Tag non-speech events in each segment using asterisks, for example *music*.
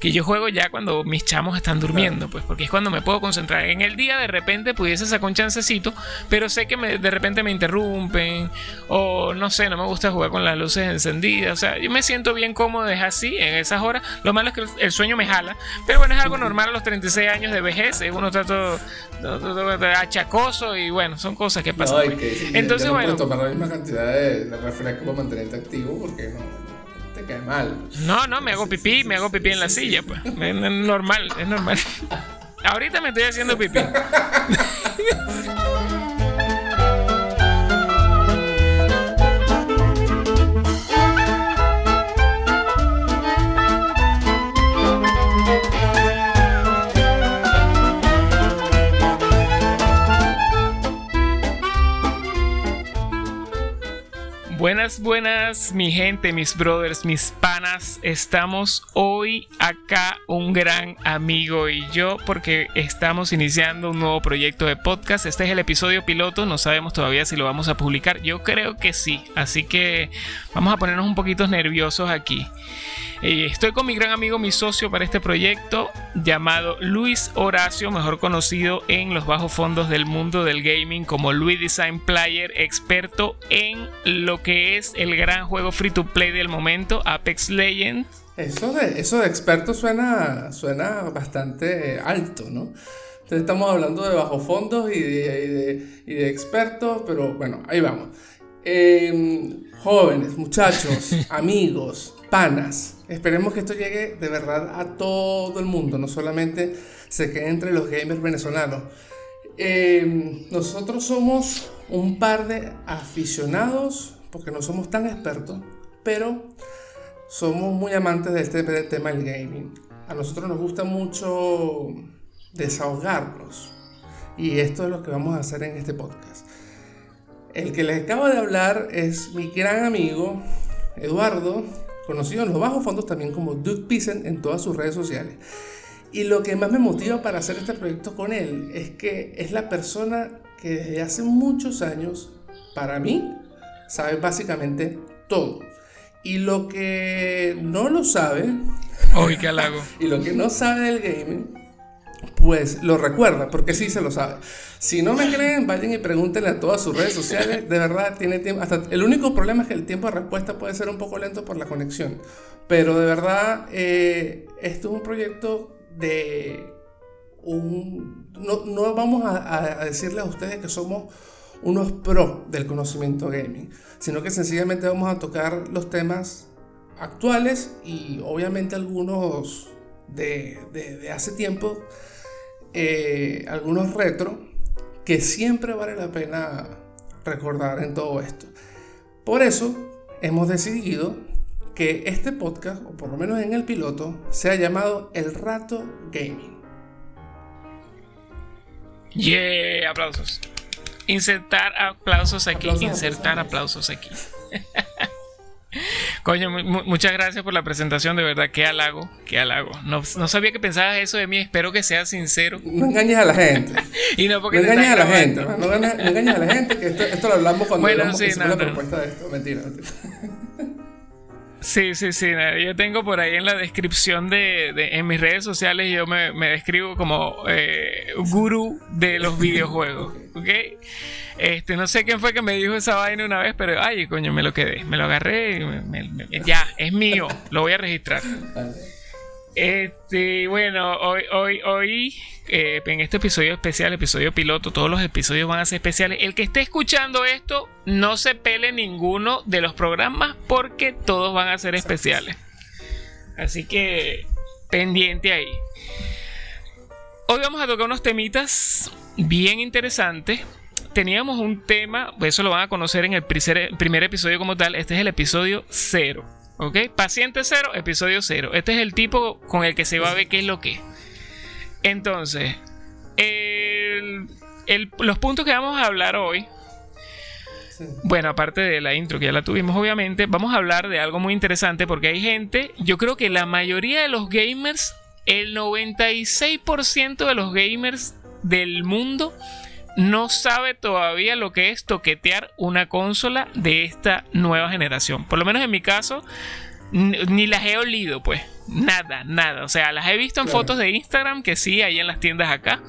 que yo juego ya cuando mis chamos están durmiendo, pues, porque es cuando me puedo concentrar. En el día de repente pudiese sacar un chancecito, pero sé que me, de repente me interrumpen o no sé, no me gusta jugar con las luces encendidas. O sea, yo me siento bien cómodo, es así, en esas horas. Lo malo es que el sueño me jala, pero bueno, es algo normal a los 36 años de vejez. Uno está todo, achacoso y bueno, son cosas que pasan. Pues. Entonces, no bueno. tomar la misma cantidad de, refresco para mantenerte activo porque no cae mal. No, no, me hago pipí, me hago pipí en la silla, pues. Es normal, es normal. Ahorita me estoy haciendo pipí. *laughs* Buenas, buenas, mi gente, mis brothers, mis panas. Estamos hoy acá un gran amigo y yo porque estamos iniciando un nuevo proyecto de podcast. Este es el episodio piloto, no sabemos todavía si lo vamos a publicar. Yo creo que sí, así que vamos a ponernos un poquito nerviosos aquí. Eh, estoy con mi gran amigo, mi socio para este proyecto, llamado Luis Horacio, mejor conocido en los bajos fondos del mundo del gaming como Luis Design Player, experto en lo que es el gran juego free to play del momento, Apex Legends. Eso de, eso de experto suena, suena bastante eh, alto, ¿no? Entonces estamos hablando de bajos fondos y de, expertos, pero bueno, ahí vamos. Em, jóvenes, muchachos, *laughs* amigos, panas, Esperemos que esto llegue de verdad a todo el mundo, no solamente se quede entre los gamers venezolanos. Eh, nosotros somos un par de aficionados, porque no somos tan expertos, pero somos muy amantes de este tema del gaming. A nosotros nos gusta mucho desahogarnos. Y esto es lo que vamos a hacer en este podcast. El que les acabo de hablar es mi gran amigo Eduardo, conocido en los bajos fondos también como Duke Pisen en todas sus redes sociales. Y lo que más me motiva para hacer este proyecto con él es que es la persona que desde hace muchos años, para mí, sabe básicamente todo. Y lo que no lo sabe... Hoy qué halago. *laughs* y lo que no sabe del gaming pues lo recuerda, porque sí se lo sabe. Si no me creen, vayan y pregúntenle a todas sus redes sociales. De verdad, tiene tiempo. El único problema es que el tiempo de respuesta puede ser un poco lento por la conexión. Pero de verdad, eh, esto es un proyecto de un. No, no vamos a, a decirles a ustedes que somos unos pro del conocimiento gaming, sino que sencillamente vamos a tocar los temas actuales y obviamente algunos de, de hace tiempo eh, algunos retro que siempre vale la pena recordar en todo esto. Por eso hemos decidido que este podcast, o por lo menos en el piloto, sea llamado El Rato Gaming. Yeah, aplausos. Insertar aplausos aquí, insertar aplausos aquí. *laughs* Coño, muchas gracias por la presentación, de verdad, qué halago, qué halago. No, sabía que pensabas eso de mí, espero que seas sincero. No engañes a la gente. *laughs* y no porque no engañes a la gente, no, engañes a la gente, que esto, lo hablamos cuando bueno, sí, la propuesta de esto. Mentira, mentira. Sí, sí, sí. Yo tengo por ahí en la descripción de, en mis redes sociales, yo me, describo como eh, gurú de los *laughs* videojuegos. ¿Ok? Este, no sé quién fue que me dijo esa vaina una vez, pero ay, coño, me lo quedé. Me lo agarré y ya, es mío. Lo voy a registrar. Este, bueno, hoy, hoy, hoy, eh, en este episodio especial, episodio piloto, todos los episodios van a ser especiales. El que esté escuchando esto, no se pele ninguno de los programas porque todos van a ser especiales. Así que, pendiente ahí. Hoy vamos a tocar unos temitas bien interesantes. Teníamos un tema, eso lo van a conocer en el primer episodio como tal. Este es el episodio cero. ¿Ok? Paciente cero, episodio cero. Este es el tipo con el que se va a ver qué es lo que. Entonces, los puntos que vamos a hablar hoy. Bueno, aparte de la intro que ya la tuvimos, obviamente, vamos a hablar de algo muy interesante porque hay gente, yo creo que la mayoría de los gamers, el 96% de los gamers del mundo no sabe todavía lo que es toquetear una consola de esta nueva generación. Por lo menos en mi caso, ni las he olido, pues. Nada, nada. O sea, las he visto en fotos de Instagram, que sí, ahí en las tiendas acá.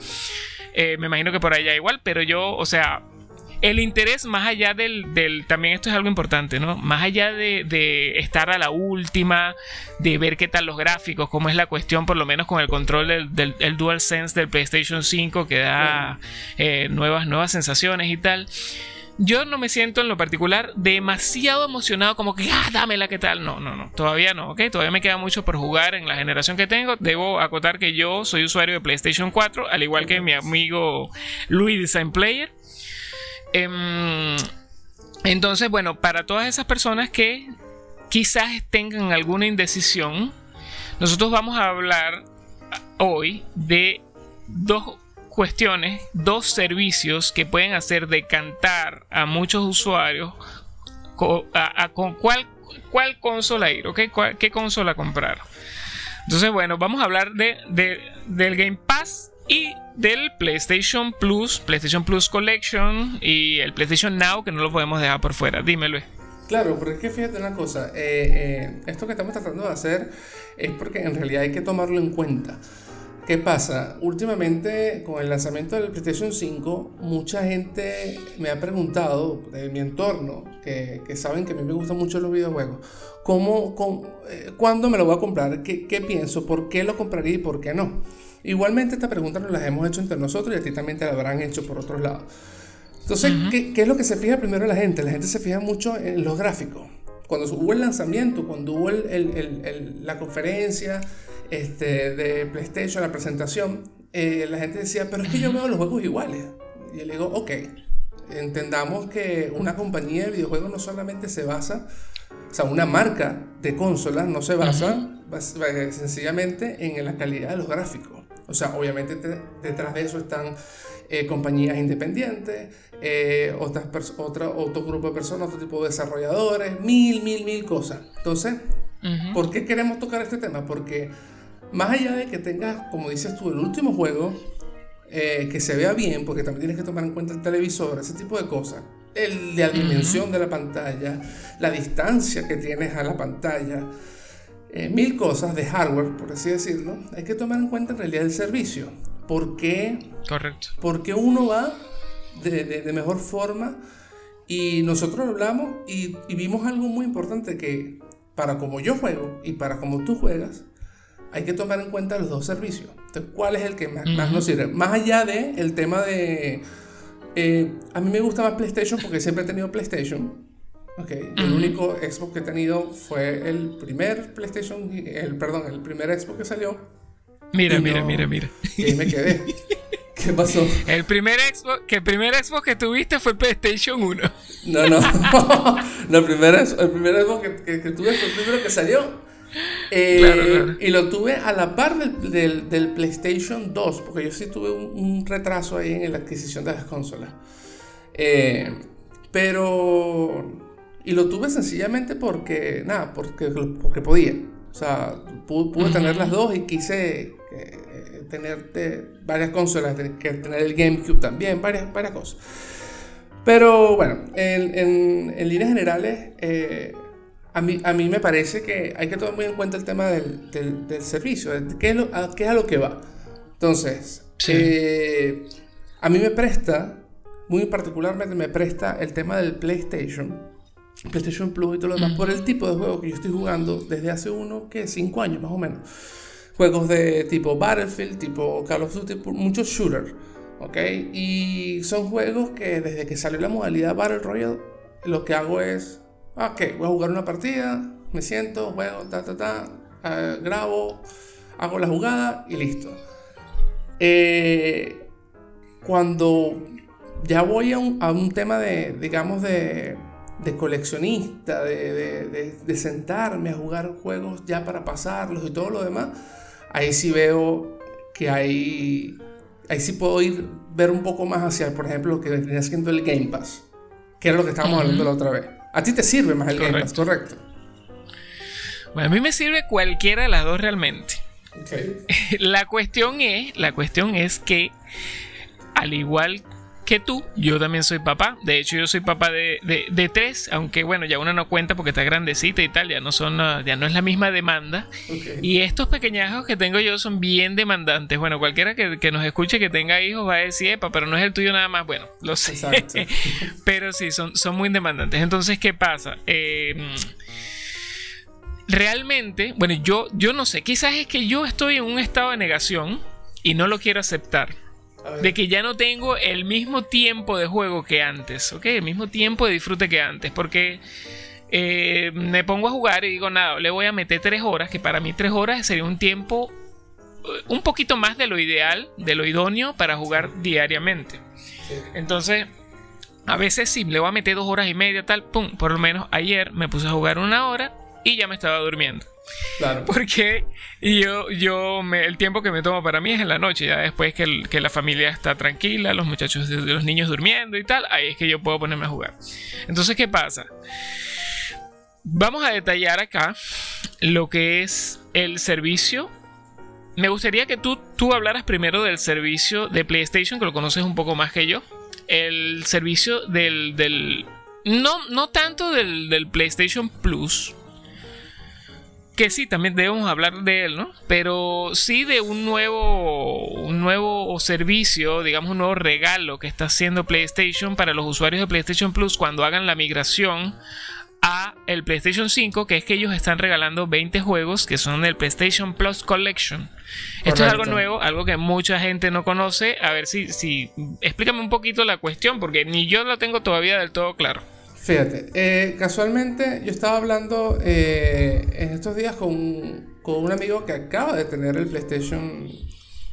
Eh, me imagino que por allá igual, pero yo, o sea, el interés más allá del, del, también esto es algo importante, ¿no? Más allá de, de, estar a la última, de ver qué tal los gráficos, cómo es la cuestión, por lo menos con el control del, del el DualSense del PlayStation 5 que da eh, nuevas, nuevas sensaciones y tal. Yo no me siento en lo particular demasiado emocionado como que, ah, dámela, ¿qué tal? No, no, no, todavía no, ¿ok? Todavía me queda mucho por jugar en la generación que tengo. Debo acotar que yo soy usuario de PlayStation 4, al igual que mi amigo Luis Design Player. Em, entonces, bueno, para todas esas personas que quizás tengan alguna indecisión, nosotros vamos a hablar hoy de dos cuestiones, dos servicios que pueden hacer decantar a muchos usuarios con cuál, consola ir, ¿ok? ¿Qué consola comprar? Entonces, bueno, vamos a hablar de, del Game Pass y del PlayStation Plus, PlayStation Plus Collection y el PlayStation Now, que no lo podemos dejar por fuera. Dímelo. Claro, porque es que fíjate una cosa, eh, eh, esto que estamos tratando de hacer es porque en realidad hay que tomarlo en cuenta. ¿Qué pasa? Últimamente, con el lanzamiento del PlayStation 5, mucha gente me ha preguntado de mi entorno, que, que saben que a mí me gustan mucho los videojuegos, ¿cómo, eh, ¿cuándo me lo voy a comprar? ¿Qué, ¿Qué, pienso? ¿Por qué lo compraría y por qué no? Igualmente, esta pregunta nos las hemos hecho entre nosotros y a ti también te la habrán hecho por otros lados. Entonces, ¿qué, ¿qué, es lo que se fija primero la gente? La gente se fija mucho en los gráficos. Cuando hubo el lanzamiento, cuando hubo el, el, el, la conferencia este, de PlayStation, la presentación, eh, la gente decía, pero es que yo veo los juegos iguales. Y yo le digo, ok, entendamos que una compañía de videojuegos no solamente se basa, o sea, una marca de consolas no se basa sencillamente en la calidad de los gráficos. O sea, obviamente detrás de eso están eh, compañías independientes, eh, otras otra, otro grupo de personas, otro tipo de desarrolladores, mil, mil, mil cosas. Entonces, ¿por qué queremos tocar este tema? Porque más allá de que tengas, como dices tú, el último juego, eh, que se vea bien, porque también tienes que tomar en cuenta el televisor, ese tipo de cosas, el, la dimensión de la pantalla, la distancia que tienes a la pantalla, eh, mil cosas de hardware, por así decirlo, hay que tomar en cuenta en realidad el servicio. ¿Por qué? Correcto. Porque uno va de, de, mejor forma y nosotros hablamos y, y vimos algo muy importante que para como yo juego y para como tú juegas, hay que tomar en cuenta los dos servicios. Entonces, ¿cuál es el que más, nos sirve? Más allá de el tema de... Eh, a mí me gusta más PlayStation porque siempre he tenido PlayStation. Okay. El único Xbox que he tenido fue el primer PlayStation, el, perdón, el primer Xbox que salió. Mira, mira, mira, mira. Y ahí me quedé. *laughs* ¿Qué pasó? El primer Xbox, que el primer Xbox que tuviste fue PlayStation 1. No, no. no el, primer, el primer Xbox que, que tuve fue el primero que salió. Eh, y lo tuve a la par del, del, PlayStation 2, porque yo sí tuve un, retraso ahí en la adquisición de las consolas. Eh, pero... Y lo tuve sencillamente porque, nada, porque, porque podía. O sea, pude, tener las dos y quise eh, tener varias consolas, que tener el GameCube también, varias, varias cosas. Pero bueno, en, en, en líneas generales, a mí, a mí me parece que hay que tomar muy en cuenta el tema del, del, servicio, ¿qué es, a, qué es a lo que va. Entonces, eh, a mí me presta, muy particularmente me presta el tema del PlayStation, PlayStation Plus y todo lo demás, por el tipo de juego que yo estoy jugando desde hace uno, que cinco años más o menos. Juegos de tipo Battlefield, tipo Call of Duty, muchos shooters, ¿ok? Y son juegos que desde que salió la modalidad Battle Royale, lo que hago es Ok, voy a jugar una partida, me siento, juego, ta, ta, ta, eh, grabo, hago la jugada y listo. Eh, cuando ya voy a un, tema de, digamos, de, de coleccionista, de, de, sentarme a jugar juegos ya para pasarlos y todo lo demás, ahí sí veo que hay, ahí sí puedo ir, ver un poco más hacia, por ejemplo, lo que venía siendo el Game Pass, que era lo que estábamos hablando la otra vez. A ti te sirve más el correcto. Game Pass, correcto. Bueno, a mí me sirve cualquiera de las dos realmente. *laughs* La cuestión es, la cuestión es que al igual que tú, yo también soy papá. De hecho, yo soy papá de, de, tres, aunque bueno, ya una no cuenta porque está grandecita y tal, ya no son, ya no es la misma demanda. Y estos pequeñajos que tengo yo son bien demandantes. Bueno, cualquiera que, nos escuche que tenga hijos va a decir, epa, pero no es el tuyo nada más. Bueno, lo sé. *laughs* pero sí, son, son muy demandantes. Entonces, ¿qué pasa? Eh, realmente, bueno, yo, yo no sé, quizás es que yo estoy en un estado de negación y no lo quiero aceptar. De que ya no tengo el mismo tiempo de juego que antes, ¿ok? El mismo tiempo de disfrute que antes, porque eh, me pongo a jugar y digo, nada, le voy a meter tres horas, que para mí tres horas sería un tiempo eh, un poquito más de lo ideal, de lo idóneo para jugar diariamente. Entonces, a veces sí, le voy a meter dos horas y media, tal, pum, por lo menos ayer me puse a jugar una hora y ya me estaba durmiendo. Claro. *laughs* Porque yo, yo el tiempo que me tomo para mí es en la noche, ya después que, que la familia está tranquila, los muchachos, los niños durmiendo y tal, ahí es que yo puedo ponerme a jugar. Entonces, ¿qué pasa? Vamos a detallar acá lo que es el servicio. Me gustaría que tú, tú hablaras primero del servicio de PlayStation, que lo conoces un poco más que yo. El servicio del... del no, no tanto del PlayStation Plus, que sí, también debemos hablar de él, ¿no? Pero sí de un nuevo, un nuevo servicio, digamos un nuevo regalo que está haciendo PlayStation para los usuarios de PlayStation Plus cuando hagan la migración a el PlayStation 5, que es que ellos están regalando 20 juegos que son del PlayStation Plus Collection. Esto es algo nuevo, algo que mucha gente no conoce. A ver si, si explícame un poquito la cuestión, porque ni yo lo tengo todavía del todo claro. Fíjate, eh, casualmente yo estaba hablando eh, en estos días con, un amigo que acaba de tener el PlayStation,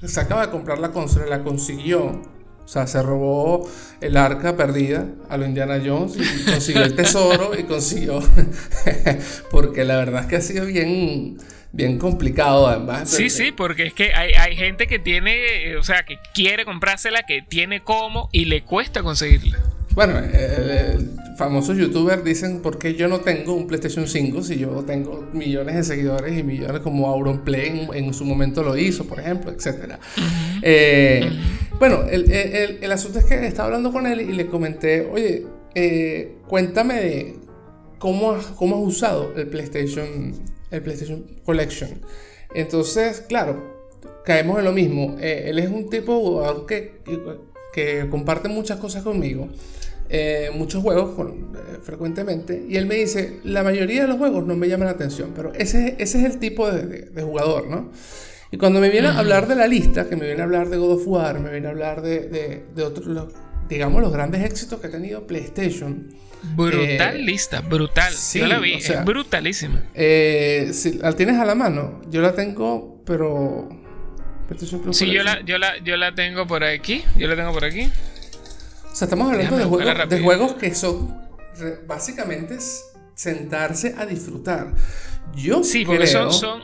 se acaba de comprar la consola, la consiguió. O sea, se robó el arca perdida a lo Indiana Jones y *laughs* consiguió el tesoro y consiguió. *laughs* porque la verdad es que ha sido bien, bien complicado además. Sí, sí, porque es que hay, hay gente que tiene, o sea, que quiere comprársela, que tiene cómo y le cuesta conseguirla. Bueno, el, famosos youtubers dicen por qué yo no tengo un PlayStation 5 si yo tengo millones de seguidores y millones como Auronplay en, en su momento lo hizo, por ejemplo, etc. Eh, bueno, el, el, asunto es que estaba hablando con él y le comenté, oye, eh, cuéntame de cómo, cómo has usado el PlayStation, el PlayStation Collection. Entonces, claro, caemos en lo mismo. Eh, él es un tipo que, que comparte muchas cosas conmigo. Eh, muchos juegos eh, frecuentemente y él me dice, la mayoría de los juegos no me llaman la atención, pero ese, ese es el tipo de, jugador, ¿no? Y cuando me viene a hablar de la lista, que me viene a hablar de God of War, me viene a hablar de, de, otros, digamos, los grandes éxitos que ha tenido PlayStation. Brutal eh, lista, brutal. yo la vi, es brutalísima. si la tienes a la mano, yo la tengo, pero... Sí, yo la, yo, la, yo la tengo por aquí, yo la tengo por aquí. O sea, estamos hablando de juegos, de juegos que son básicamente sentarse a disfrutar. Yo sí, creo, pero son,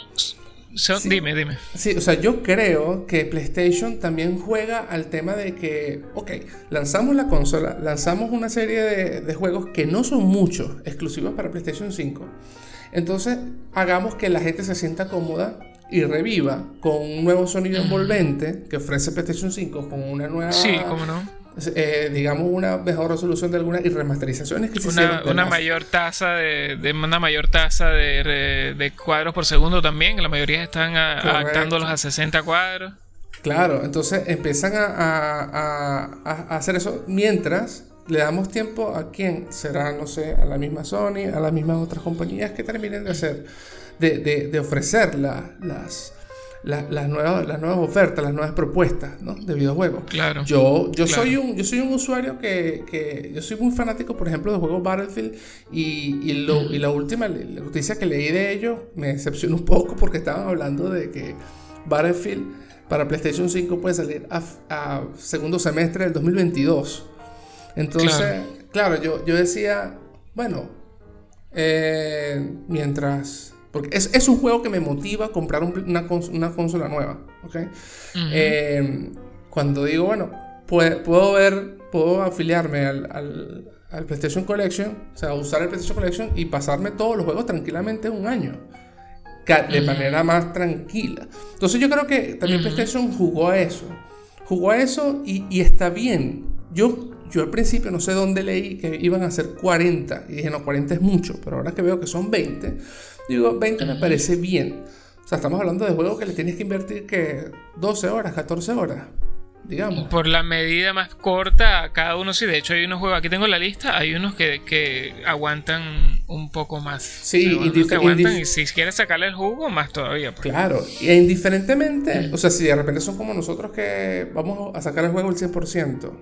son, dime, dime. Sí, o sea, yo creo que PlayStation también juega al tema de que, ok, lanzamos la consola, lanzamos una serie de, de juegos que no son muchos, exclusivos para PlayStation 5. Entonces, hagamos que la gente se sienta cómoda y reviva con un nuevo sonido envolvente que ofrece PlayStation 5, con una nueva. Sí, cómo no eh, digamos, una mejor resolución de algunas y remasterizaciones que se una, una mayor tasa de, de, una mayor tasa de, de, cuadros por segundo también. La mayoría están adaptándolos a 60 cuadros. Claro, entonces empiezan a, a, a, hacer eso mientras le damos tiempo a quien será, no sé, a la misma Sony, a las mismas otras compañías que terminen de hacer, de, de, de ofrecer las las, nuevas, las nuevas ofertas, las nuevas propuestas ¿no? de videojuegos. Claro. Yo, yo, Soy un, yo soy un usuario que, que, Yo soy muy fanático, por ejemplo, de juegos Battlefield. Y, y, lo, y la última noticia que leí de ellos me decepcionó un poco porque estaban hablando de que Battlefield para PlayStation 5 puede salir a, segundo semestre del 2022. Entonces, claro, yo, yo decía, bueno, eh, mientras porque es, es, un juego que me motiva a comprar una, una, consola nueva. ¿okay? Em, cuando digo, bueno, puedo, ver, puedo afiliarme al, al, al, PlayStation Collection, o sea, usar el PlayStation Collection y pasarme todos los juegos tranquilamente un año. De manera más tranquila. Entonces yo creo que también PlayStation jugó a eso. Jugó a eso y, y está bien Yo, yo al principio no sé dónde leí que iban a ser 40 y dije, no, 40 es mucho, pero ahora que veo que son 20, digo, 20 me parece bien. O sea, estamos hablando de juegos que le tienes que invertir que 12 horas, 14 horas digamos. Por la medida más corta, cada uno sí. De hecho, hay unos juegos, aquí tengo la lista, hay unos que, que aguantan un poco más. Sí, y, que aguantan, y si quieres sacarle el jugo, más todavía. Pues. Claro, y indiferentemente, o sea, si de repente son como nosotros que vamos a sacar el juego al 100%.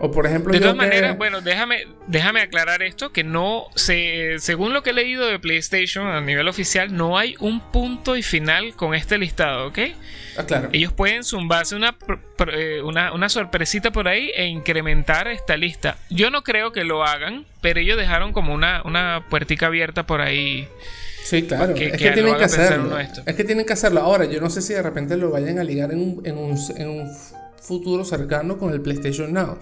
O por ejemplo, de todas maneras, bueno, déjame, déjame aclarar esto, que no se, según lo que he leído de PlayStation a nivel oficial, no hay un punto y final con este listado, ¿ok? Ah, claro. Ellos pueden zumbarse una, eh, una, una, sorpresita por ahí e incrementar esta lista. Yo no creo que lo hagan, pero ellos dejaron como una, una puertica abierta por ahí. Sí, claro. es que tienen que hacerlo. Es que tienen que hacerlo. Ahora, yo no sé si de repente lo vayan a ligar en un, en un, en un futuro cercano con el PlayStation Now.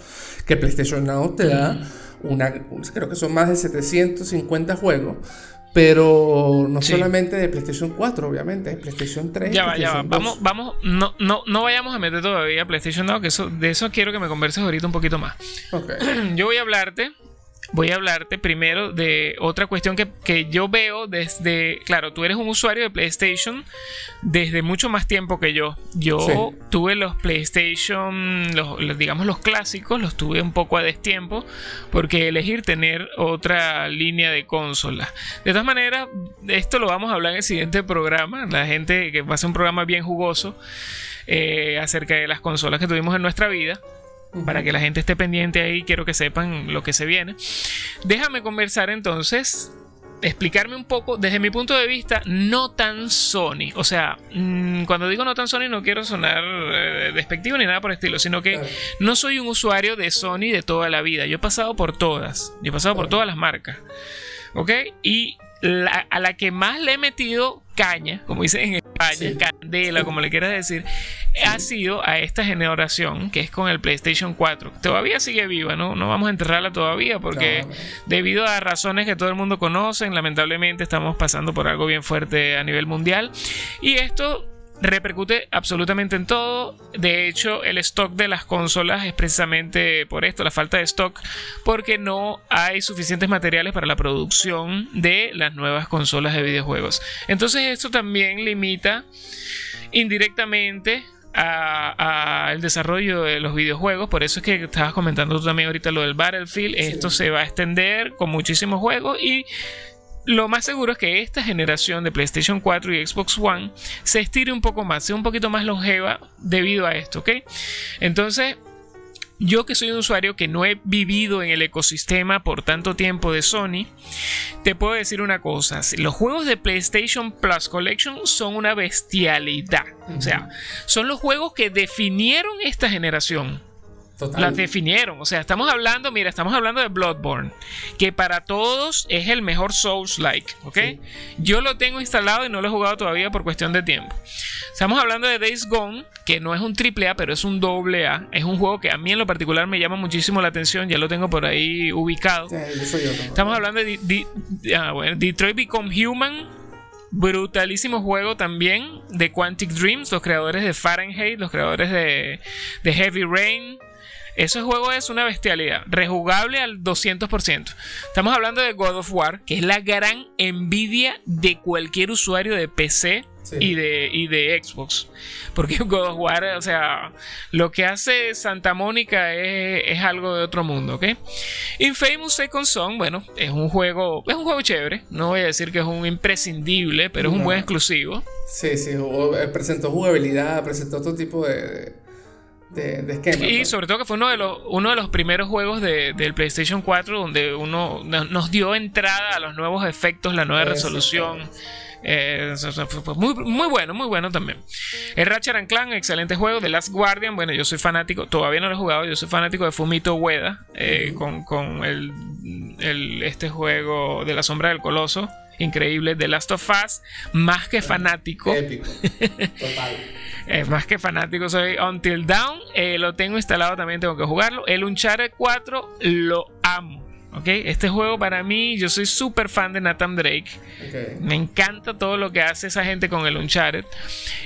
Que PlayStation Now te da una, creo que son más de 750 juegos. Pero no solamente de PlayStation 4, obviamente, de PlayStation 3. Ya va, ya va. Vamos, vamos, no, no, no vayamos a meter todavía PlayStation Now, que eso, de eso quiero que me converses ahorita un poquito más. *clears throat* Yo voy a hablarte voy a hablarte primero de otra cuestión que, yo veo desde, claro, tú eres un usuario de PlayStation desde mucho más tiempo que yo. Yo tuve los PlayStation, los, digamos los clásicos, los tuve un poco a destiempo porque elegir tener otra línea de consola. De todas maneras, esto lo vamos a hablar en el siguiente programa. La gente que va a ser un programa bien jugoso eh, acerca de las consolas que tuvimos en nuestra vida para que la gente esté pendiente ahí, quiero que sepan lo que se viene. Déjame conversar entonces, explicarme un poco desde mi punto de vista, no tan Sony. O sea, mm, cuando digo no tan Sony no quiero sonar eh, despectivo ni nada por el estilo, sino que no soy un usuario de Sony de toda la vida. Yo he pasado por todas, yo he pasado por todas las marcas. ¿Ok? Y a la que más le he metido caña, como dicen en España, candela, como le quieras decir, ha sido a esta generación que es con el PlayStation 4. Todavía sigue viva, ¿no? No vamos a enterrarla todavía porque debido a razones que todo el mundo conoce, lamentablemente estamos pasando por algo bien fuerte a nivel mundial. Y esto repercute absolutamente en todo. De hecho, el stock de las consolas es precisamente por esto, la falta de stock, porque no hay suficientes materiales para la producción de las nuevas consolas de videojuegos. Entonces esto también limita indirectamente al desarrollo de los videojuegos. Por eso es que estabas comentando tú también ahorita lo del Battlefield. Esto se va a extender con muchísimos juegos y lo más seguro es que esta generación de PlayStation 4 y Xbox One se estire un poco más, sea un poquito más longeva debido a esto, ¿ok? Entonces, yo que soy un usuario que no he vivido en el ecosistema por tanto tiempo de Sony, te puedo decir una cosa, los juegos de PlayStation Plus Collection son una bestialidad. O sea, son los juegos que definieron esta generación. Las definieron. O sea, estamos hablando, mira, estamos hablando de Bloodborne, que para todos es el mejor Souls-like, ¿ok? Yo lo tengo instalado y no lo he jugado todavía por cuestión de tiempo. Estamos hablando de Days Gone, que no es un triple A, pero es un doble A. Es un juego que a mí en lo particular me llama muchísimo la atención, ya lo tengo por ahí ubicado. estamos hablando de, ah, Detroit Become Human, brutalísimo juego también de Quantic Dreams, los creadores de Fahrenheit, los creadores de, de Heavy Rain. Ese juego es una bestialidad, rejugable al 200%. Estamos hablando de God of War, que es la gran envidia de cualquier usuario de PC y, de, de Xbox. Porque *laughs* God of War, o sea, lo que hace Santa Mónica es, algo de otro mundo, ¿ok? Infamous Second Son, bueno, es un juego, es un juego chévere. No voy a decir que es un imprescindible, pero es un buen exclusivo. Sí, sí, eh, presentó jugabilidad, presentó otro tipo de de, Y sobre todo que fue uno de los, uno de los primeros juegos de, del PlayStation 4 donde uno nos dio entrada a los nuevos efectos, la nueva resolución. Eh, muy, muy bueno, muy bueno también. El Ratchet Clan, excelente juego. The Last Guardian, bueno, yo soy fanático, todavía no lo he jugado, yo soy fanático de Fumito Ueda eh, con, con el, el, este juego de la sombra del coloso. Increíble, The Last of Us, más que fanático. Épico. Total. Es *laughs* más que fanático soy Until Down. Eh, lo tengo instalado también, tengo que jugarlo. El Uncharted 4 lo amo. ¿ok? Este juego para mí, yo soy súper fan de Nathan Drake. Me encanta todo lo que hace esa gente con el Uncharted.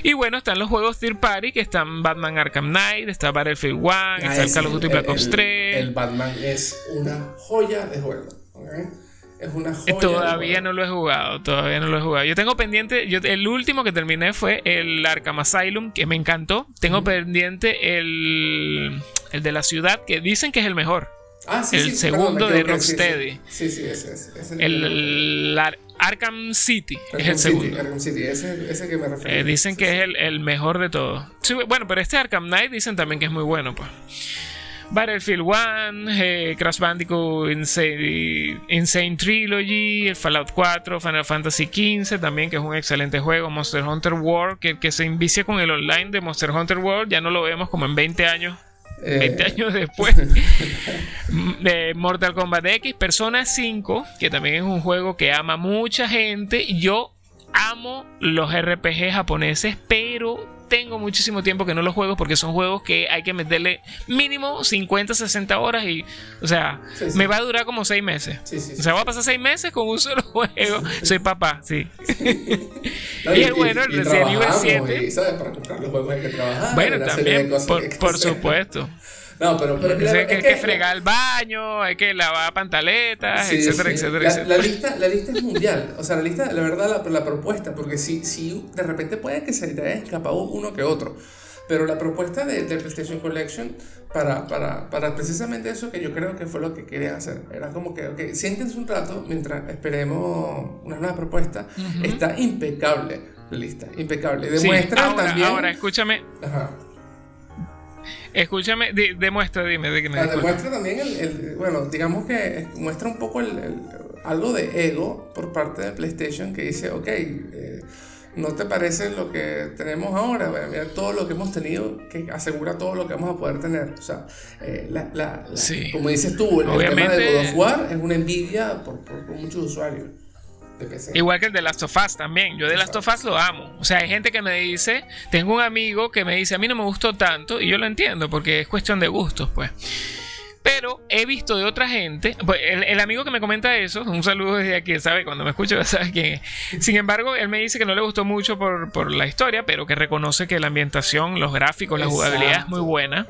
Y bueno, están los juegos Third Party, que están Batman Arkham Knight, está Battlefield 1, ah, está el Call of Duty Black Ops 3. El, Batman es una joya de juego, Es una joya. Todavía no lo he jugado, todavía no lo he jugado. Yo tengo pendiente, yo, el último que terminé fue el Arkham Asylum, que me encantó. Tengo pendiente el, el de la ciudad, que dicen que es el mejor. Ah, sí, el segundo de Rocksteady. Sí, sí, ese es. el, Arkham City es el segundo. Arkham City, ese, ese que me refiero. Eh, dicen que es el, mejor de todos. bueno, pero este Arkham Knight dicen también que es muy bueno, pues. Battlefield 1, eh, Crash Bandicoot Insane, Insane, Trilogy, el Fallout 4, Final Fantasy XV también, que es un excelente juego, Monster Hunter World, que, que se envicia con el online de Monster Hunter World, ya no lo vemos como en 20 años 20 eh, años después de *laughs* Mortal Kombat X, Persona 5, que también es un juego que ama mucha gente. Yo amo los RPG japoneses, pero tengo muchísimo tiempo que no los juego porque son juegos que hay que meterle mínimo 50, 60 horas y, o sea, me va a durar como 6 meses. o sea, voy a pasar 6 meses con un solo *laughs* juego. Soy papá, sí. *laughs* y es bueno, el Resident Evil 7. ¿sabes? Para comprar los juegos hay que trabajar. Bueno, también, por, por supuesto. No, pero, pero hay que, fregar el baño, hay que lavar pantaletas, etcétera, etcétera, la, etcétera. La lista, la lista es mundial. O sea, la lista, la verdad, la, la propuesta, porque si, si de repente puede que se te haya escapado uno que otro. Pero la propuesta de, de PlayStation Collection para, para, para, precisamente eso que yo creo que fue lo que querían hacer. Era como que, ok, siéntense un rato mientras esperemos una nueva propuesta. Está impecable la lista, impecable. Demuestra ahora, también... Ahora, escúchame. Ajá Escúchame, demuestra, dime de ah, Demuestra también el, bueno, digamos que muestra un poco el, algo de ego por parte de PlayStation que dice, ok, eh, ¿no te parece lo que tenemos ahora? mira todo lo que hemos tenido que asegura todo lo que vamos a poder tener. O sea, eh, la, como dices tú, el, tema de God of War es una envidia por, por muchos usuarios. Igual que el de Last of Us también. Yo de Last of Us lo amo. O sea, hay gente que me dice, tengo un amigo que me dice, a mí no me gustó tanto, y yo lo entiendo, porque es cuestión de gustos, pues. Pero he visto de otra gente, pues, el, amigo que me comenta eso, un saludo desde aquí, sabe, cuando me escucha *laughs* ya sabe quién es. Sin embargo, él me dice que no le gustó mucho por, por la historia, pero que reconoce que la ambientación, los gráficos, la jugabilidad es muy buena.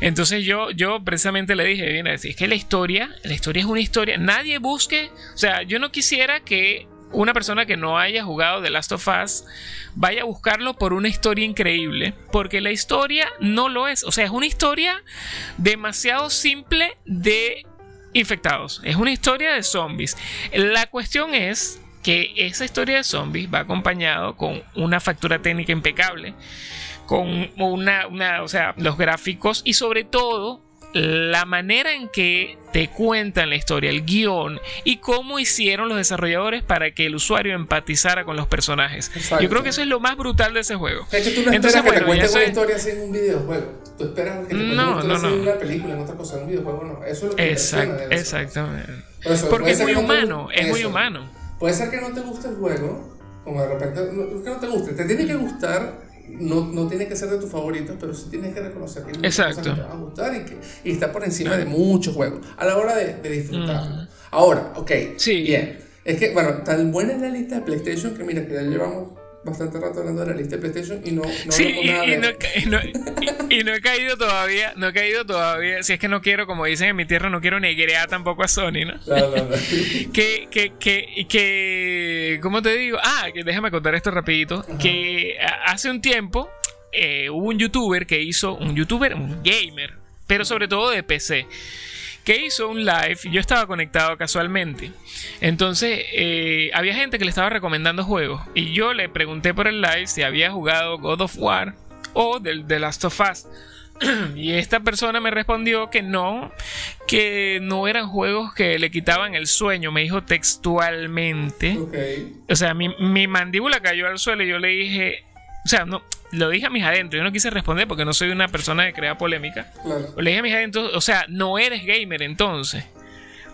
Entonces yo, yo precisamente le dije, bien, es que la historia, la historia es una historia, nadie busque, o sea, yo no quisiera que una persona que no haya jugado The Last of Us vaya a buscarlo por una historia increíble, porque la historia no lo es, o sea, es una historia demasiado simple de infectados, es una historia de zombies. La cuestión es que esa historia de zombies va acompañado con una factura técnica impecable, con una, una o sea, los gráficos y sobre todo la manera en que te cuentan la historia, el guion y cómo hicieron los desarrolladores para que el usuario empatizara con los personajes. Yo creo que eso es lo más brutal de ese juego. Es que tú no Entonces, esperas que te cuenten una historia así en un videojuego. Tú esperas que te no, no, no. en una película, en otra cosa, en un videojuego no. Eso es lo que Exact, Exactamente. Porque es muy humano, es muy humano. Puede ser que no te guste el juego, como de repente, no, que no te guste, te tiene que gustar no, no tiene que ser de tus favoritos, pero sí tienes que reconocer que, Exacto. que te van a gustar y, que, y está por encima de muchos juegos a la hora de, de disfrutarlo. Ahora, ok, sí. bien. Es que, bueno, tan buena es la lista de PlayStation que mira, que ya llevamos bastante rato hablando de la lista de PlayStation y no, no sí, y, nada y, no, y, no, he caído todavía, no he caído todavía, si es que no quiero, como dicen en mi tierra, no quiero negrear tampoco a Sony, ¿no? No. *laughs* que, que, que, que, ¿cómo te digo? Ah, que déjame contar esto rapidito, que hace un tiempo eh, hubo un youtuber que hizo, un youtuber, un gamer, pero sobre todo de PC que hizo un live. Yo estaba conectado casualmente. Entonces, eh, había gente que le estaba recomendando juegos. Y yo le pregunté por el live si había jugado God of War o del The Last of Us. *clears throat* y esta persona me respondió que no, que no eran juegos que le quitaban el sueño, me dijo textualmente. O sea, mi, mi, mandíbula cayó al suelo y yo le dije, o sea, no, lo dije a mis adentros. Yo no quise responder porque no soy una persona que crea polémica. Le dije a mis adentros, o sea, no eres gamer entonces.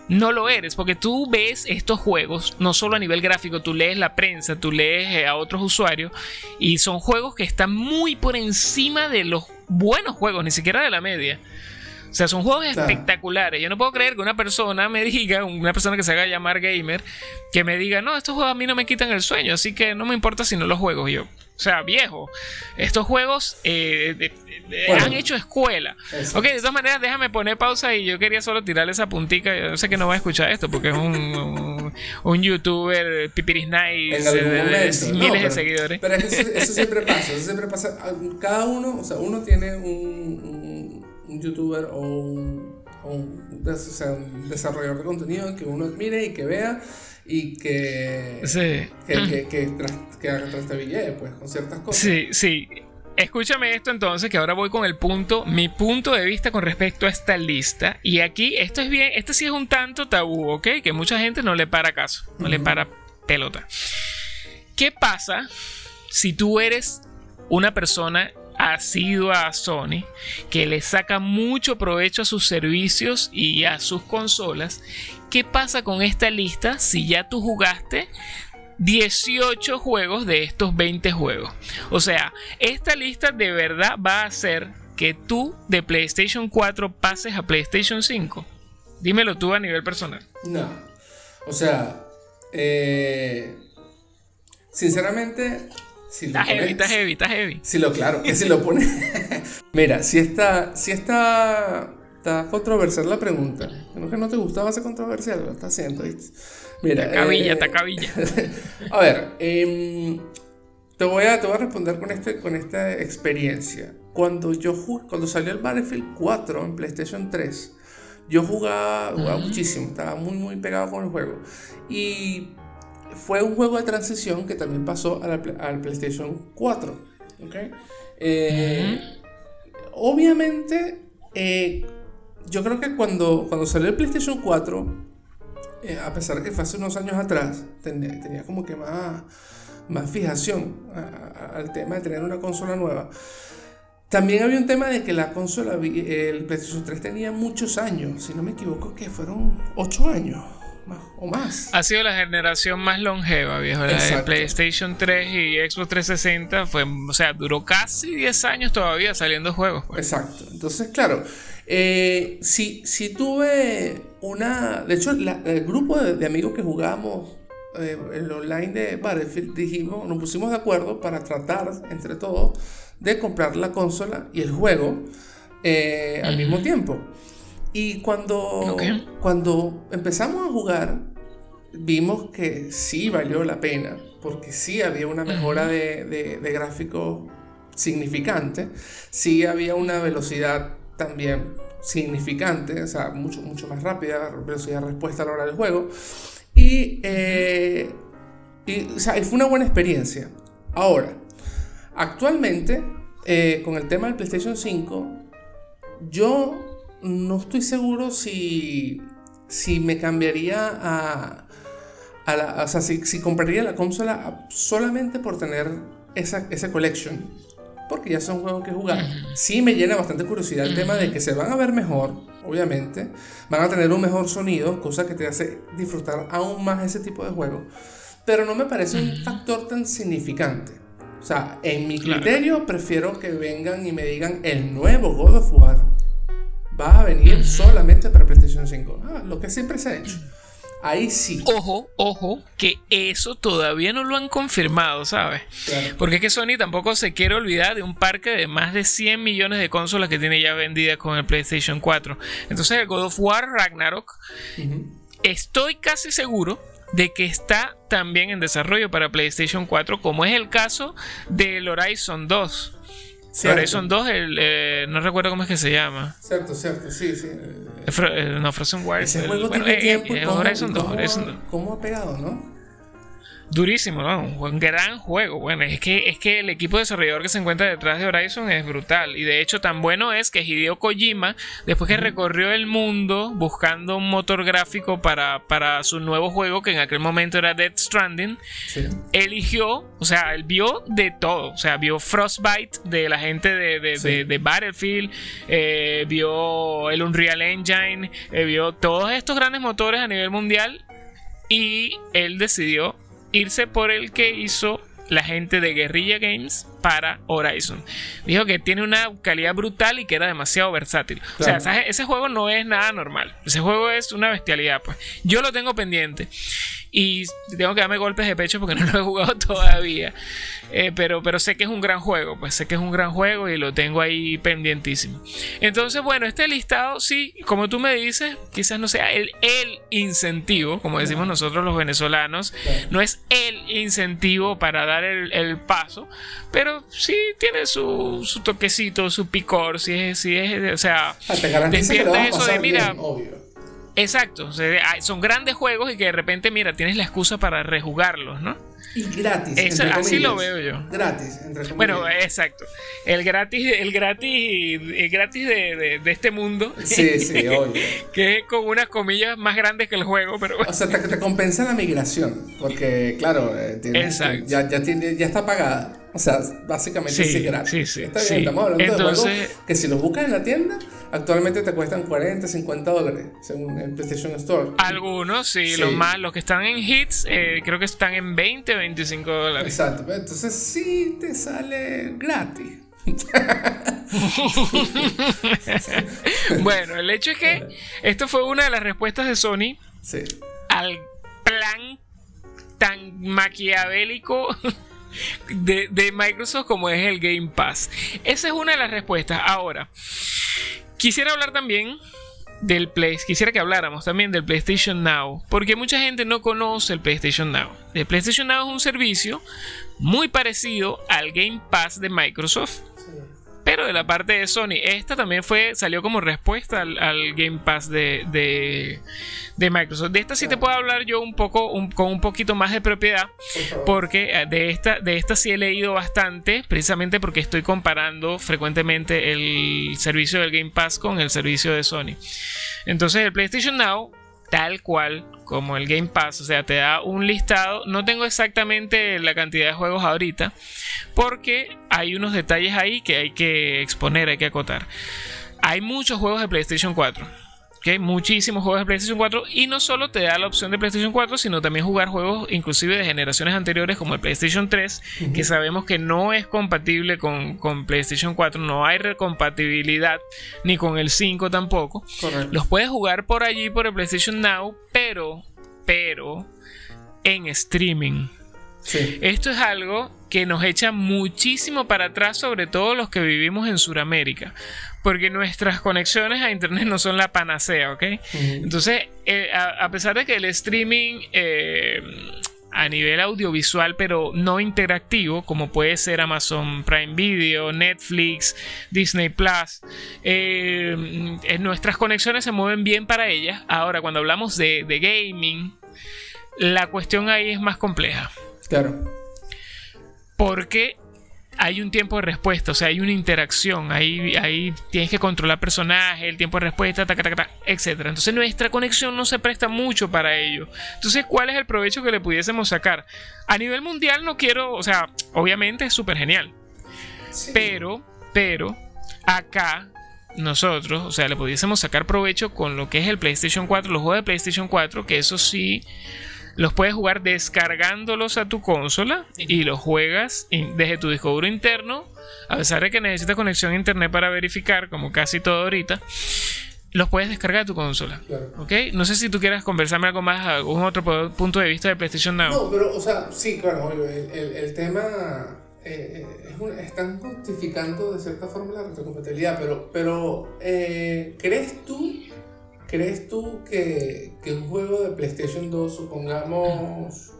No lo eres, porque tú ves estos juegos, no solo a nivel gráfico, tú lees la prensa, tú lees eh, a otros usuarios, y son juegos que están muy por encima de los buenos juegos, ni siquiera de la media. O sea, son juegos espectaculares. Yo no puedo creer que una persona me diga, una persona que se haga llamar gamer, que me diga, no, estos juegos a mí no me quitan el sueño, así que no me importa si no los juego yo. O sea, viejo, estos juegos eh, han hecho escuela. Ok, de todas maneras, déjame poner pausa y yo quería solo tirarle esa puntica. Yo sé que no va a escuchar esto porque es un, un, youtuber pipiris nice de, miles de seguidores. Pero eso, siempre *laughs* pasa, eso siempre pasa. Cada uno, o sea, uno tiene un, un youtuber o un, un, desarrollador de contenido que uno admire y que vea y que, sí. que, que, que, pues, con ciertas cosas. Sí, sí. Escúchame esto entonces, que ahora voy con el punto, mi punto de vista con respecto a esta lista. Y aquí, esto es bien, esto sí es un tanto tabú, ¿ok? Que mucha gente no le para caso, no le para pelota. ¿Qué pasa si tú eres una persona asidua a Sony, que le saca mucho provecho a sus servicios y a sus consolas ¿qué pasa con esta lista si ya tú jugaste 18 juegos de estos 20 juegos? O sea, esta lista de verdad va a hacer que tú de PlayStation 4 pases a PlayStation 5. Dímelo tú a nivel personal. No. O sea, eh, sinceramente, si está heavy, está heavy, está heavy. Si lo, claro, que si lo pones. *laughs* Mira, si está, si está está controversial la pregunta. No que no te gustaba ser controversial, lo está haciendo. Mira, cabilla, está cabilla. *laughs* a ver, em, te, voy a, te voy a responder con, este, con esta experiencia. Cuando yo cuando salió el Battlefield 4 en PlayStation 3, yo jugaba, jugaba muchísimo, estaba muy, muy pegado con el juego. Y fue un juego de transición que también pasó al PlayStation 4. ¿okay? Eh, obviamente, eh, yo creo que cuando, cuando salió el PlayStation 4, eh, a pesar de que fue hace unos años atrás, tenía, como que más, más fijación al tema de tener una consola nueva. También había un tema de que la consola, el PlayStation 3 tenía muchos años, si no me equivoco, que fueron 8 años o más. Ha sido la generación más longeva, viejo. La de PlayStation 3 y Xbox 360 fue, o sea, duró casi 10 años todavía saliendo juegos. Pues. Exacto. Entonces, claro, eh, si, si, tuve una. De hecho, el grupo de, amigos que jugamos eh, el online de Battlefield, dijimos, nos pusimos de acuerdo para tratar entre todos de comprar la consola y el juego eh, al mismo tiempo. Y cuando, cuando empezamos a jugar, vimos que sí valió la pena, porque sí había una mejora de, de, de gráficos significante, sí había una velocidad también significante, o sea, mucho, mucho más rápida, velocidad de respuesta a la hora del juego. Y, eh, y, o sea, fue una buena experiencia. Ahora, actualmente, eh, con el tema del PlayStation 5, yo no estoy seguro si, si me cambiaría a, a la, o sea, si, si compraría la consola solamente por tener esa, esa collection porque ya son juegos que jugar. Sí me llena bastante curiosidad el tema de que se van a ver mejor, obviamente, van a tener un mejor sonido, cosa que te hace disfrutar aún más ese tipo de juegos, pero no me parece un factor tan significante. O sea, en mi criterio prefiero que vengan y me digan el nuevo God of War va a venir solamente para PlayStation 5. Ah, lo que siempre se ha hecho. Ahí sí. Ojo, ojo, que eso todavía no lo han confirmado, ¿sabes? Porque es que Sony tampoco se quiere olvidar de un parque de más de 100 millones de consolas que tiene ya vendidas con el PlayStation 4. Entonces el God of War Ragnarok, estoy casi seguro de que está también en desarrollo para PlayStation 4, como es el caso del Horizon 2. Horizon 2, el, eh, no recuerdo cómo es que se llama. Cierto, cierto, sí, sí. Eh, no, Frozen Wilds. Ese juego tiene eh, tiempo. Horizon 2, Horizon 2. ¿Cómo ha pegado, no? Durísimo, ¿no? Un gran juego. Bueno, es que, es que el equipo desarrollador que se encuentra detrás de Horizon es brutal. Y de hecho, tan bueno es que Hideo Kojima, después que recorrió el mundo buscando un motor gráfico para, para su nuevo juego, que en aquel momento era Dead Stranding, eligió, o sea, él vio de todo. O sea, vio Frostbite de la gente de, Battlefield, eh, vio el Unreal Engine, eh, vio todos estos grandes motores a nivel mundial. Y él decidió irse por el que hizo la gente de Guerrilla Games para Horizon. Dijo que tiene una calidad brutal y que era demasiado versátil. O sea, ese juego no es nada normal. Ese juego es una bestialidad, pues. Yo lo tengo pendiente. Y tengo que darme golpes de pecho porque *laughs* no lo he jugado todavía. Eh, pero, pero sé que es un gran juego. Pues sé que es un gran juego y lo tengo ahí pendientísimo. Entonces, bueno, este listado, sí, como tú me dices, quizás no sea el, el incentivo, como decimos nosotros los venezolanos. No es el incentivo para dar el, paso. Pero sí tiene su, su, toquecito, su picor. Si es, si es, o sea, ah, despierta eso de, mira. Exacto, son grandes juegos y que de repente, mira, tienes la excusa para rejugarlos, ¿no? Y gratis. así lo veo yo. Gratis, entre Bueno, exacto. El gratis, el gratis, el gratis de, este mundo. Sí, sí, *laughs* obvio. que es con unas comillas más grandes que el juego, pero. O sea, te, te compensa la migración. Porque, claro, eh, ya, ya, tiene, ya está pagada. O sea, básicamente sí, es gratis. Sí, sí, Está bien, estamos hablando de juegos que si los buscas en la tienda, actualmente te cuestan 40, 50 dólares, según el PlayStation Store. Algunos, sí, los más, los que están en hits, eh, creo que están en 20, 25 dólares. Exacto, entonces sí te sale gratis. *laughs* bueno, el hecho es que esto fue una de las respuestas de Sony al plan tan maquiavélico de, Microsoft como es el Game Pass. Esa es una de las respuestas. Ahora, quisiera hablar también del Play, quisiera que habláramos también del PlayStation Now, porque mucha gente no conoce el PlayStation Now. El PlayStation Now es un servicio muy parecido al Game Pass de Microsoft, pero de la parte de Sony. Esta también fue salió como respuesta al, Game Pass de, Microsoft. De esta sí te puedo hablar yo un poco con un poquito más de propiedad, porque eh, de esta, de esta sí he leído bastante, precisamente porque estoy comparando frecuentemente el servicio del Game Pass con el servicio de Sony. Entonces el PlayStation Now tal cual como el Game Pass, o sea, te da un listado. No tengo exactamente la cantidad de juegos ahorita, porque hay unos detalles ahí que hay que exponer, hay que acotar. Hay muchos juegos de PlayStation 4 muchísimos juegos de PlayStation 4 y no solo te da la opción de PlayStation 4, sino también jugar juegos inclusive de generaciones anteriores como el PlayStation 3, que sabemos que no es compatible con, PlayStation 4, no hay recompatibilidad ni con el 5 tampoco. Los puedes jugar por allí por el PlayStation Now, pero, pero en streaming. Esto es algo que nos echa muchísimo para atrás, sobre todo los que vivimos en Sudamérica, porque nuestras conexiones a Internet no son la panacea, ¿ok? Entonces, eh, a, pesar de que el streaming... Eh, a nivel audiovisual, pero no interactivo, como puede ser Amazon Prime Video, Netflix, Disney Plus. Eh, nuestras conexiones se mueven bien para ellas. Ahora, cuando hablamos de, de gaming, la cuestión ahí es más compleja. Claro. Porque hay un tiempo de respuesta, o sea, hay una interacción, ahí, ahí tienes que controlar personaje, el tiempo de respuesta, etc. Entonces nuestra conexión no se presta mucho para ello. Entonces, ¿cuál es el provecho que le pudiésemos sacar? A nivel mundial no quiero, o sea, obviamente es súper genial. Pero, pero, acá nosotros, o sea, le pudiésemos sacar provecho con lo que es el PlayStation 4, los juegos de PlayStation 4, que eso sí los puedes jugar descargándolos a tu consola y los juegas desde tu disco duro interno. A pesar de que necesitas conexión a internet para verificar, como casi todo ahorita, los puedes descargar a tu consola. ¿Ok? No sé si tú quieras conversarme algo más, algún otro punto de vista de PlayStation Now. No, pero, o sea, sí, claro, el, tema. Eh, eh, están justificando de cierta forma la retrocompatibilidad, pero, pero eh, ¿crees tú ¿Crees tú que, que, un juego de PlayStation 2, supongamos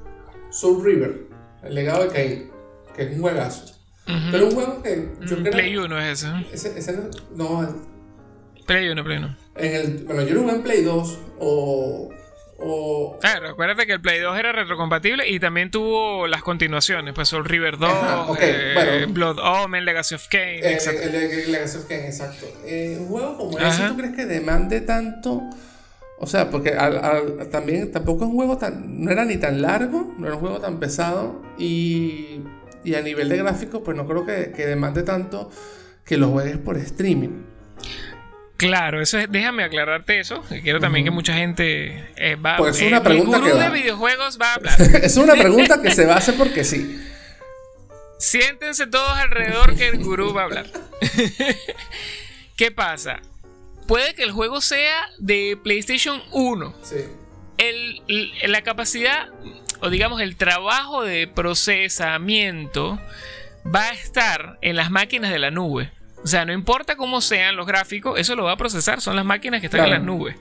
Soul River, el legado de Cain, que es un juegazo, pero un juego que yo creo. Play 1 es ese. Ese, ese no. no Play 1, Play 1. En el, bueno, yo lo jugué en Play 2 o o... Claro, acuérdate que el Play 2 era retrocompatible y también tuvo las continuaciones, pues Soul River 2, eh, Blood Omen, Legacy of Kane. Eh, Legacy of Kane, exacto. Eh, un juego como ese, ¿tú crees que demande tanto? O sea, porque también tampoco es un juego tan. No era ni tan largo, no era un juego tan pesado y, y a nivel de gráfico, pues no creo que, que demande tanto que lo juegues por streaming. Claro, eso es, déjame aclararte eso. Quiero también que mucha gente eh, va pues es una pregunta que de videojuegos va a *laughs* hablar. es una pregunta que se va a hacer porque sí. *laughs* Siéntense todos alrededor que el gurú va a hablar. *laughs* ¿Qué pasa? Puede que el juego sea de PlayStation 1. Sí. la capacidad, o digamos el trabajo de procesamiento, va a estar en las máquinas de la nube. O sea, no importa cómo sean los gráficos, eso lo va a procesar, son las máquinas que están en las nubes.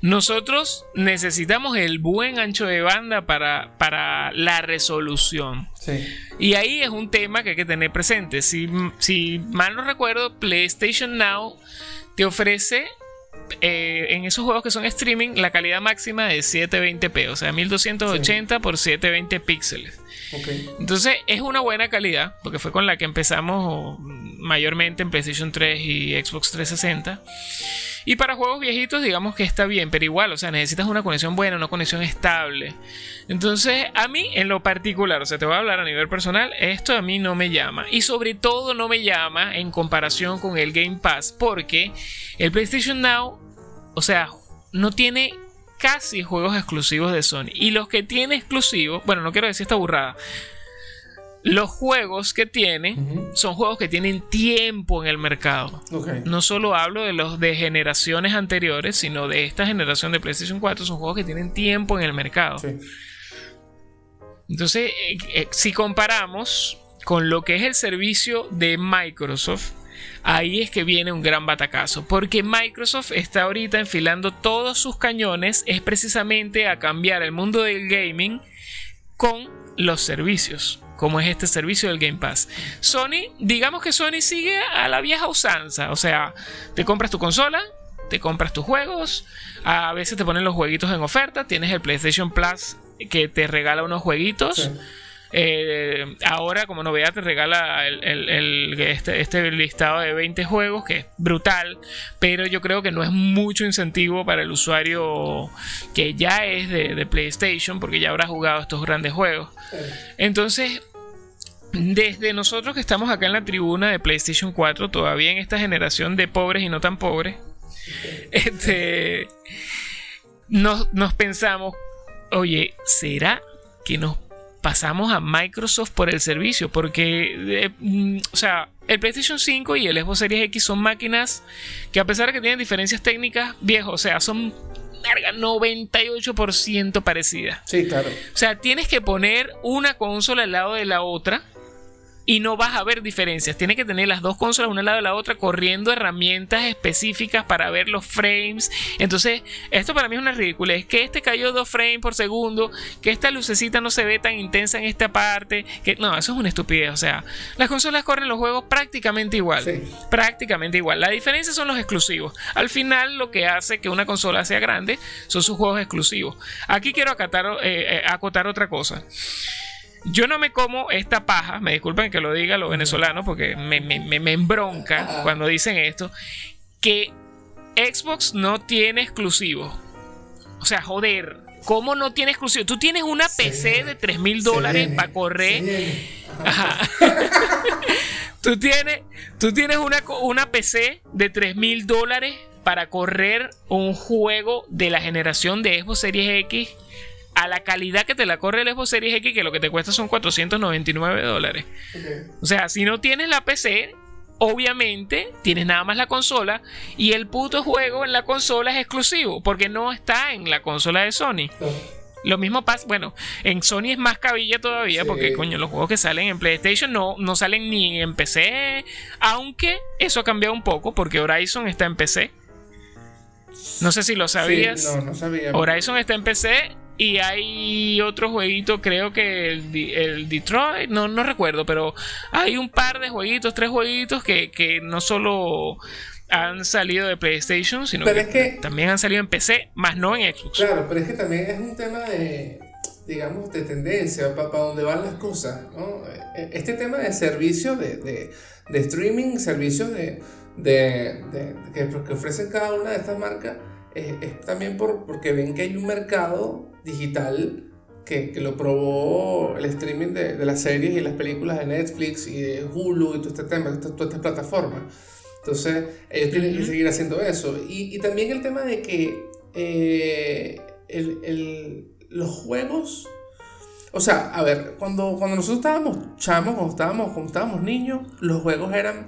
Nosotros necesitamos el buen ancho de banda para, para la resolución. Sí. Y ahí es un tema que hay que tener presente. Si, si mal no recuerdo, PlayStation Now te ofrece eh, en esos juegos que son streaming la calidad máxima de 720p, o sea, 1280 por 720 píxeles. Entonces es una buena calidad, porque fue con la que empezamos mayormente en PlayStation 3 y Xbox 360. Y para juegos viejitos, digamos que está bien, pero igual, o sea, necesitas una conexión buena, una conexión estable. Entonces, a mí, en lo particular, o sea, te voy a hablar a nivel personal, esto a mí no me llama. Y sobre todo no me llama en comparación con el Game Pass, porque el PlayStation Now, o sea, no tiene casi juegos exclusivos de Sony. Y los que tiene exclusivos, bueno, no quiero decir esta burrada. Los juegos que tiene son juegos que tienen tiempo en el mercado. No solo hablo de los de generaciones anteriores, sino de esta generación de PlayStation 4. Son juegos que tienen tiempo en el mercado. Entonces, eh, eh, si comparamos con lo que es el servicio de Microsoft, ahí es que viene un gran batacazo, porque Microsoft está ahorita enfilando todos sus cañones, es precisamente a cambiar el mundo del gaming con los servicios, como es este servicio del Game Pass. Sony, digamos que Sony sigue a la vieja usanza, o sea, te compras tu consola, te compras tus juegos, a veces te ponen los jueguitos en oferta, tienes el PlayStation Plus que te regala unos jueguitos. Eh, ahora, como novedad, te regala este, este, listado de 20 juegos, que es brutal, pero yo creo que no es mucho incentivo para el usuario que ya es de, PlayStation, porque ya habrá jugado estos grandes juegos. Entonces, desde nosotros que estamos acá en la tribuna de PlayStation 4, todavía en esta generación de pobres y no tan pobres, este, nos, nos pensamos, oye, ¿será que nos pasamos a Microsoft por el servicio, porque, eh, mm, o sea, el PlayStation 5 y el Xbox Series X son máquinas que a pesar de que tienen diferencias técnicas, viejo, o sea, son 98% parecidas. Sí, claro. O sea, tienes que poner una consola al lado de la otra y no vas a ver diferencias. Tienes que tener las dos consolas una al lado de la otra corriendo herramientas específicas para ver los frames. Entonces, esto para mí es una ridícula. Es que este cayó dos frames por segundo, que esta lucecita no se ve tan intensa en esta parte. Que no, eso es una estupidez. O sea, las consolas corren los juegos prácticamente igual. Prácticamente igual. La diferencia son los exclusivos. Al final, lo que hace que una consola sea grande son sus juegos exclusivos. Aquí quiero acatar, eh, eh, acotar otra cosa. Yo no me como esta paja, me disculpen que lo diga los venezolanos porque me, me, embronca cuando dicen esto, que Xbox no tiene exclusivos. O sea, joder, ¿cómo no tiene exclusivo? Tú tienes una PC de 3 mil dólares para correr. *laughs* tú tienes, tú tienes una, una PC de 3 mil dólares para correr un juego de la generación de Xbox Series X a la calidad que te la corre el Xbox Series X, que lo que te cuesta son 499 dólares. O sea, si no tienes la PC, obviamente tienes nada más la consola y el puto juego en la consola es exclusivo, porque no está en la consola de Sony. Lo mismo pasa, bueno, en Sony es más cabilla todavía, porque coño, los juegos que salen en PlayStation no, no salen ni en PC, aunque eso ha cambiado un poco, porque Horizon está en PC. No sé si lo sabías. no, no sabía. Horizon está en PC y hay otro jueguito, creo que el, Detroit, no, no recuerdo, pero hay un par de jueguitos, tres jueguitos que, no solo han salido de PlayStation, sino que, también han salido en PC, más no en Xbox. Claro, pero es que también es un tema de, digamos, de tendencia, para, para dónde van las cosas. ¿no? E, este tema de servicios de, de, de streaming, servicios de, que, que ofrecen cada una de estas marcas, es, también por, porque ven que hay un mercado digital que, que, lo probó el streaming de, de, las series y las películas de Netflix y de Hulu y todo este tema, todas estas plataformas. Entonces, ellos tienen que seguir haciendo eso. Y, y, también el tema de que eh, el, el, los juegos o sea, a ver, cuando, cuando nosotros estábamos chamos, cuando estábamos, cuando estábamos niños, los juegos eran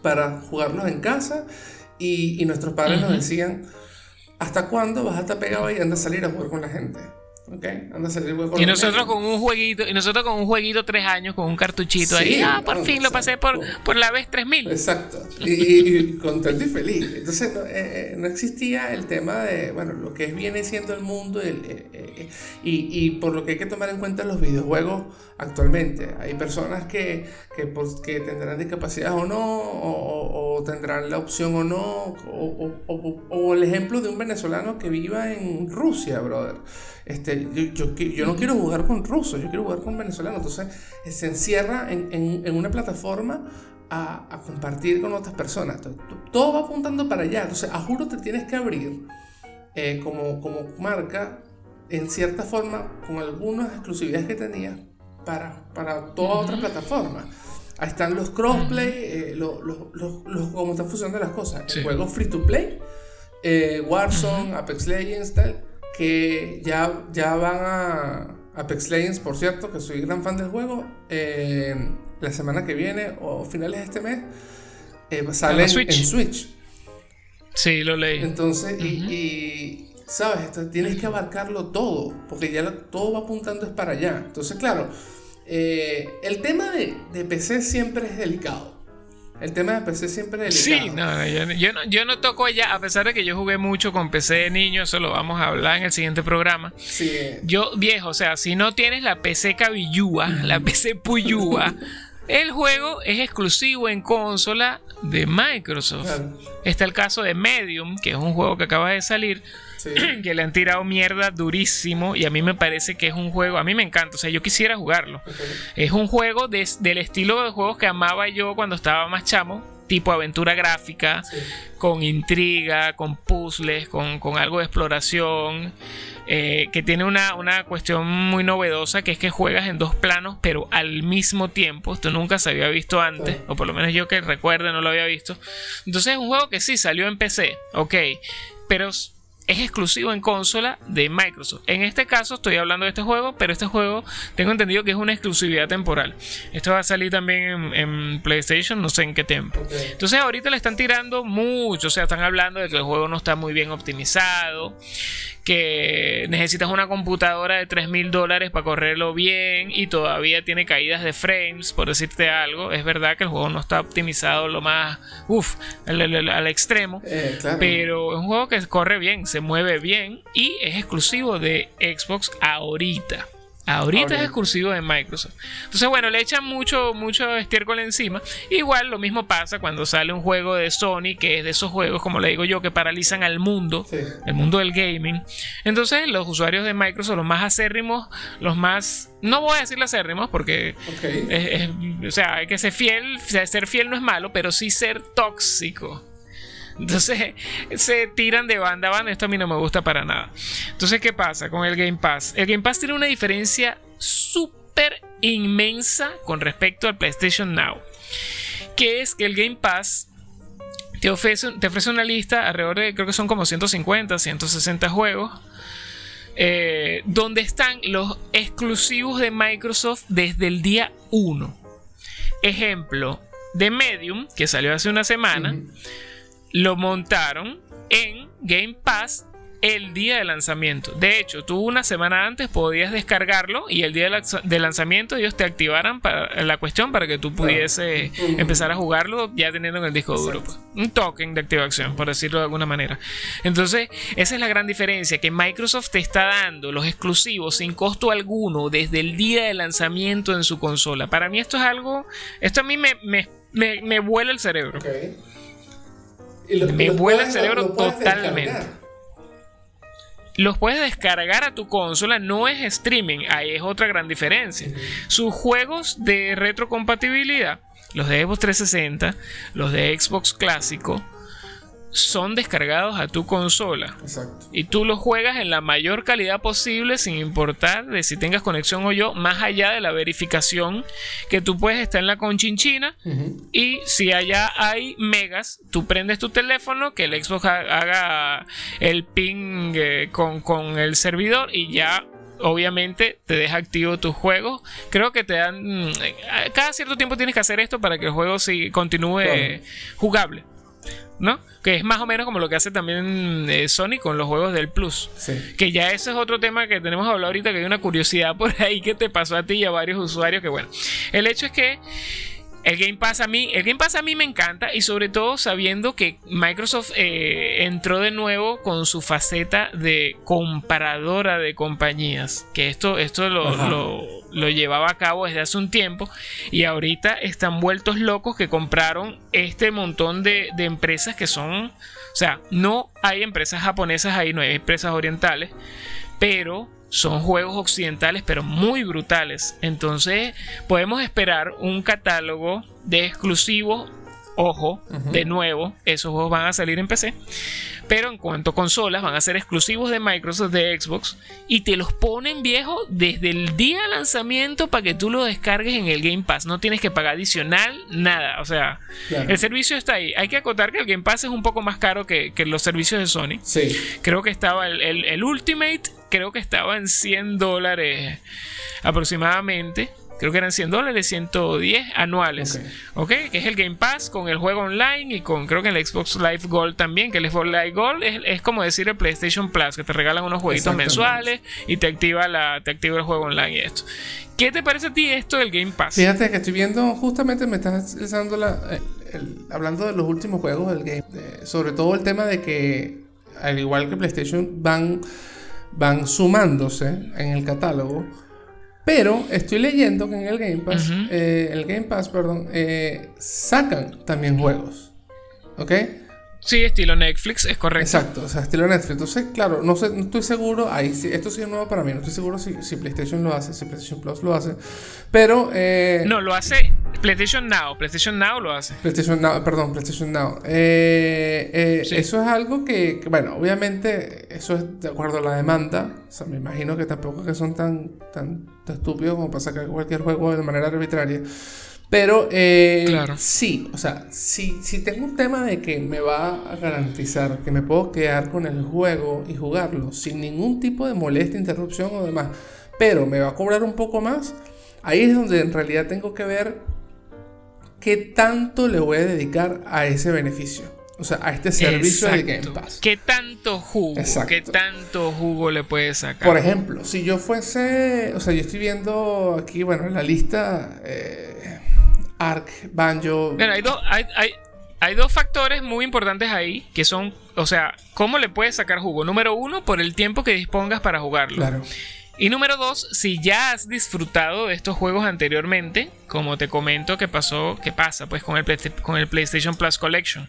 para jugarlos en casa y, y nuestros padres nos decían, ¿hasta cuándo vas a estar pegado y anda a salir a jugar con la gente? Anda a salir y nosotros con un jueguito, y nosotros con un jueguito tres años, con un cartuchito ahí, ah, por fin lo pasé por, por la vez 3000. Exacto. Y, contento y feliz. Entonces no, eh, eh, no, existía el tema de, bueno, lo que viene siendo el mundo eh, y, y, por lo que hay que tomar en cuenta los videojuegos actualmente. Hay personas que, que, pues, que tendrán discapacidad o no, o, o, tendrán la opción o no, o, o, el ejemplo de un venezolano que viva en Rusia, brother. Este, yo, yo, yo, no quiero jugar con rusos, yo quiero jugar con venezolanos. Entonces se encierra en, en, en una plataforma a, a, compartir con otras personas. Todo, va apuntando para allá. Entonces, a juro te tienes que abrir eh, como, como marca, en cierta forma, con algunas exclusividades que tenías para, para toda otra plataforma. Ahí están los crossplay, eh, los, los, los, cómo están funcionando las cosas. Juegos free to play, eh, Warzone, Apex Legends, tal, que ya, ya van a Apex Legends, por cierto, que soy gran fan del juego. Eh, la semana que viene o finales de este mes sale en Switch. Sí, lo leí. Entonces, y, ¿sabes? tienes que abarcarlo todo, porque ya todo va apuntando es para allá. Entonces, claro, eh, el tema de, de, PC siempre es delicado. El tema de PC siempre es delicado. Sí, no, yo, no, yo no toco allá, a pesar de que yo jugué mucho con PC de niño, eso lo vamos a hablar en el siguiente programa. Sí. Yo, viejo, o sea, si no tienes la PC cabillúa, la *laughs* PC puyúa, el juego es exclusivo en consola de Microsoft. Está el caso de Medium, que es un juego que acaba de salir *clears throat* que le han tirado mierda durísimo y a mí me parece que es un juego, a mí me encanta, o sea, yo quisiera jugarlo. Es un juego del estilo de juegos que amaba yo cuando estaba más chamo, tipo aventura gráfica, con intriga, con puzzles, con, algo de exploración. Eh, que tiene una, cuestión muy novedosa, que es que juegas en dos planos, pero al mismo tiempo. Esto nunca se había visto antes, o por lo menos yo que recuerde no lo había visto. Entonces es un juego que sí salió en PC, ok, pero es exclusivo en consola de Microsoft. En este caso estoy hablando de este juego, pero este juego tengo entendido que es una exclusividad temporal. Esto va a salir también en, PlayStation, no sé en qué tiempo. Entonces ahorita le están tirando mucho, o sea, están hablando de que el juego no está muy bien optimizado, que necesitas una computadora de 3 mil dólares para correrlo bien y todavía tiene caídas de frames, por decirte algo. Es verdad que el juego no está optimizado lo más, uff, al, extremo, eh, pero es un juego que corre bien, se mueve bien y es exclusivo de Xbox ahorita. Ahorita es exclusivo de Microsoft. Entonces, bueno, le echan mucho, mucho estiércol encima. Igual lo mismo pasa cuando sale un juego de Sony, que es de esos juegos, como le digo yo, que paralizan al mundo, el mundo del gaming. Entonces, los usuarios de Microsoft, los más acérrimos, los más. No voy a decir acérrimos porque. o sea, hay que ser fiel. Ser fiel no es malo, pero sí ser tóxico. Entonces *laughs* se tiran de banda a banda. Esto a mí no me gusta para nada. Entonces, ¿qué pasa con el Game Pass? El Game Pass tiene una diferencia súper inmensa con respecto al PlayStation Now. Que es que el Game Pass te ofrece, te ofrece una lista alrededor de, creo que son como 150, 160 juegos. Eh, donde están los exclusivos de Microsoft desde el día 1. Ejemplo, de Medium, que salió hace una semana lo montaron en Game Pass el día de lanzamiento. De hecho, tú una semana antes podías descargarlo y el día de lanzamiento ellos te activaran para, la cuestión para que tú pudiese empezar a jugarlo ya teniendo en el disco duro. Pues. Un token de activación, por decirlo de alguna manera. Entonces, esa es la gran diferencia, que Microsoft te está dando los exclusivos sin costo alguno desde el día de lanzamiento en su consola. Para mí esto es algo, esto a mí me, me, vuela el cerebro me vuela el cerebro totalmente. Los puedes descargar a tu consola, no es streaming, ahí es otra gran diferencia. Sus juegos de retrocompatibilidad, los de Xbox 360, los de Xbox clásico, son descargados a tu consola. Exacto. Y tú los juegas en la mayor calidad posible sin importar de si tengas conexión o yo, más allá de la verificación que tú puedes estar en la conchinchina y si allá hay megas, tú prendes tu teléfono, que el Xbox haga el ping eh, con, con el servidor y ya obviamente te deja activo tus juegos. Creo que te dan... Mm, cada cierto tiempo tienes que hacer esto para que el juego continúe jugable. ¿No? Que es más o menos como lo que hace también eh, Sony con los juegos del Plus. Que ya ese es otro tema que tenemos hablado ahorita, que hay una curiosidad por ahí que te pasó a ti y a varios usuarios, que bueno, el hecho es que el Game Pass a mí, el Game Pass a mí me encanta y sobre todo sabiendo que Microsoft eh, entró de nuevo con su faceta de comparadora de compañías, que esto, esto lo, lo, llevaba a cabo desde hace un tiempo y ahorita están vueltos locos que compraron este montón de, de empresas que son, o sea, no hay empresas japonesas ahí, no hay empresas orientales, pero son juegos occidentales pero muy brutales. Entonces podemos esperar un catálogo de exclusivos. Ojo, de nuevo, esos juegos van a salir en PC. Pero en cuanto a consolas, van a ser exclusivos de Microsoft, de Xbox. Y te los ponen viejo desde el día de lanzamiento para que tú lo descargues en el Game Pass. No tienes que pagar adicional, nada. O sea, el servicio está ahí. Hay que acotar que el Game Pass es un poco más caro que, los servicios de Sony. Sí. Creo que estaba el, el Ultimate creo que estaba en 100 dólares aproximadamente. Creo que eran 100 dólares, 110 anuales. ok, que es el Game Pass con el juego online y con creo que el Xbox Live Gold también. Que el Xbox Live Gold es, como decir el PlayStation Plus, que te regalan unos jueguitos mensuales y te activa, la, te activa el juego online y esto. ¿Qué te parece a ti esto del Game Pass? Fíjate que estoy viendo, justamente me estás la, hablando de los últimos juegos del Game, sobre todo el tema de que, al igual que PlayStation, van van sumándose en el catálogo. Pero estoy leyendo que en el Game Pass, eh, el Game Pass, perdón, eh, sacan también juegos. ¿Ok? Sí, estilo Netflix, es correcto. Exacto, o sea, estilo Netflix. Entonces, claro, no, sé, no estoy seguro, ahí sí, esto sí es nuevo para mí, no estoy seguro si, si PlayStation lo hace, si PlayStation Plus lo hace, pero... Eh, no, lo hace PlayStation Now, PlayStation Now lo hace. PlayStation Now, perdón, PlayStation Now. Eh, eh, eso es algo que, bueno, obviamente, eso es de acuerdo a la demanda, o sea, me imagino que tampoco que son tan, tan, tan estúpidos como para sacar cualquier juego de manera arbitraria. Pero eh, sí, o sea, si, si tengo un tema de que me va a garantizar que me puedo quedar con el juego y jugarlo sin ningún tipo de molestia, interrupción o demás, pero me va a cobrar un poco más, ahí es donde en realidad tengo que ver qué tanto le voy a dedicar a ese beneficio. O sea, a este servicio de Game Pass. ¿Qué tanto jugo? ¿Qué tanto jugo le puedes sacar? Por ejemplo, si yo fuese. O sea, yo estoy viendo aquí, bueno, en la lista. Eh, Ark, Banjo. Bueno, hay, hay, hay, dos factores muy importantes ahí que son, o sea, ¿cómo le puedes sacar jugo? Número uno, por el tiempo que dispongas para jugarlo. Claro. Y número dos, si ya has disfrutado de estos juegos anteriormente, como te comento que pasó, que pasa pues con el, con el PlayStation Plus Collection.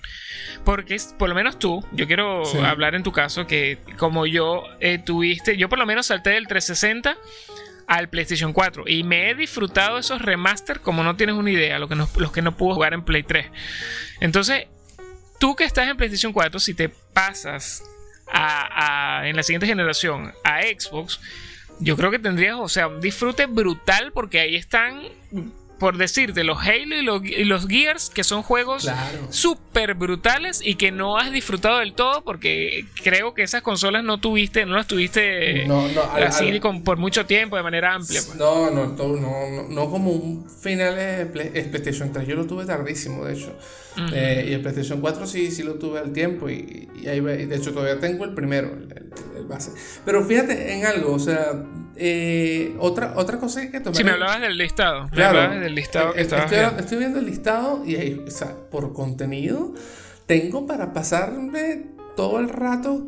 Porque por lo menos tú, yo quiero hablar en tu caso que como yo eh, tuviste, yo por lo menos salté del 360 al PlayStation 4 y me he disfrutado esos remaster como no tienes una idea, lo que los que no pude jugar en Play 3. Entonces, tú que estás en PlayStation 4, si te pasas a, en la siguiente generación a Xbox, yo creo que tendrías, o sea, un disfrute brutal porque ahí están por decirte, los Halo y los, Gears, que son juegos súper brutales y que no has disfrutado del todo porque creo que esas consolas no tuviste, no las tuviste así por mucho tiempo de manera amplia. Pues. No, no, no, no, como un final de PlayStation 3, yo lo tuve tardísimo, de hecho. Eh, y el PlayStation 4 sí, sí lo tuve al tiempo y, ahí, de hecho todavía tengo el primero, el, base. Pero fíjate en algo, o sea, eh, otra, otra cosa que tomar. Si me hablabas del listado, claro, del listado que estoy, estoy, viendo el listado y ahí, o sea, por contenido, tengo para pasarme todo el rato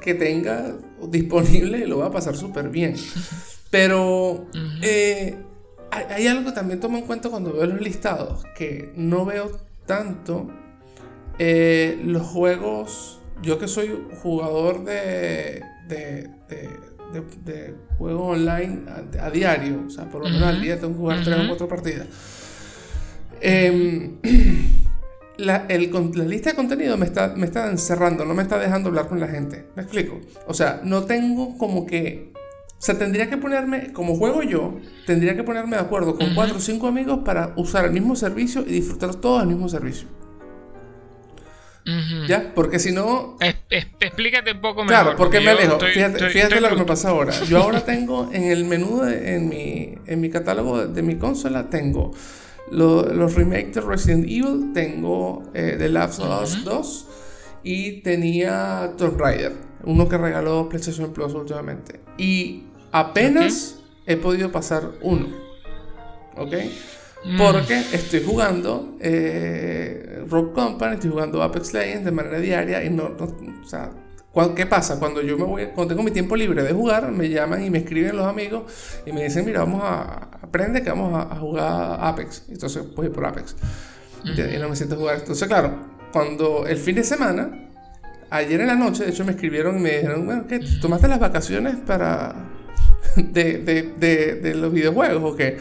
que tenga disponible y lo voy a pasar súper bien. *laughs* Pero eh, hay, hay, algo que también tomo en cuenta cuando veo los listados, que no veo tanto eh, los juegos, yo que soy jugador de, de, de, juegos online a, diario, o sea, por lo menos al día tengo que jugar tres o cuatro partidas. Em, *clears throat* la, la, lista de contenido me está, me está encerrando, no me está dejando hablar con la gente. ¿Me explico? O sea, no tengo como que o sea, tendría que ponerme, como juego yo, tendría que ponerme de acuerdo con cuatro o cinco amigos para usar el mismo servicio y disfrutar todo el mismo servicio. ¿Ya? Porque si no... explícate un poco mejor. Claro, porque me alejo. fíjate, lo que me pasa ahora. Yo ahora tengo en el menú, en, mi, en mi catálogo de, mi consola, tengo los remakes de Resident Evil, tengo eh, The Last of Us 2 y tenía Tomb Raider, uno que regaló PlayStation Plus últimamente. Y apenas he podido pasar uno. ¿Ok? Mm. Porque estoy jugando eh, Rock Company, estoy jugando Apex Legends de manera diaria y no, o sea, ¿qué pasa? Cuando yo me voy, cuando tengo mi tiempo libre de jugar, me llaman y me escriben los amigos y me dicen, mira, vamos a, aprende que vamos a, jugar Apex. Entonces voy por Apex. Y no me siento a jugar. Entonces, claro, cuando el fin de semana, ayer en la noche, de hecho me escribieron y me dijeron, bueno, ¿qué? ¿Tomaste las vacaciones para... *laughs* de, de, de, de los videojuegos o qué?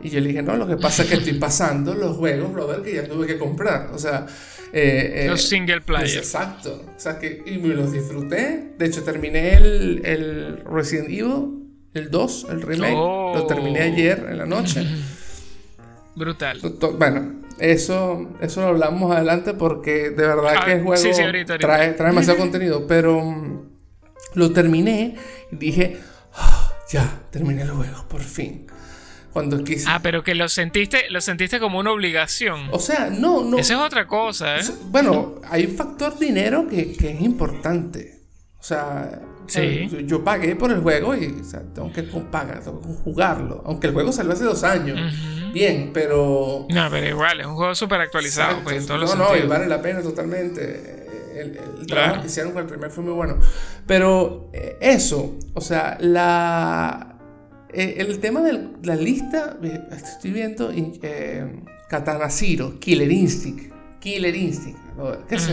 Y yo le dije, no, lo que pasa es que estoy pasando los juegos, brother, que ya tuve que comprar. O sea... Eh, eh, los single player. exacto. O sea, que y me los disfruté. De hecho, terminé el, el Resident Evil, el 2, el remake. Lo terminé oh. ayer en la noche. *laughs* Brutal. Bueno, eso, eso lo hablamos adelante porque de verdad ah, que el juego Trae, trae demasiado *laughs* contenido. Pero mm, lo terminé y dije, ah, ya, terminé el juego, por fin cuando quise. Ah, pero que lo sentiste, lo sentiste como una obligación. O sea, no, no. Esa es otra cosa, ¿eh? Bueno, hay un factor dinero que, que es importante. O sea, yo, pagué por el juego y o sea, tengo que pagar, tengo que jugarlo. Aunque el juego salió hace dos años. Bien, pero. No, pero igual, es un juego súper actualizado. Pues, en todos no, no, y vale la pena totalmente. El, trabajo que hicieron con el primer fue muy bueno. Pero eh, eso, o sea, la eh, el tema de la lista, eh, estoy viendo eh, Katana Zero, Killer Instinct. Killer Instinct. ¿Qué es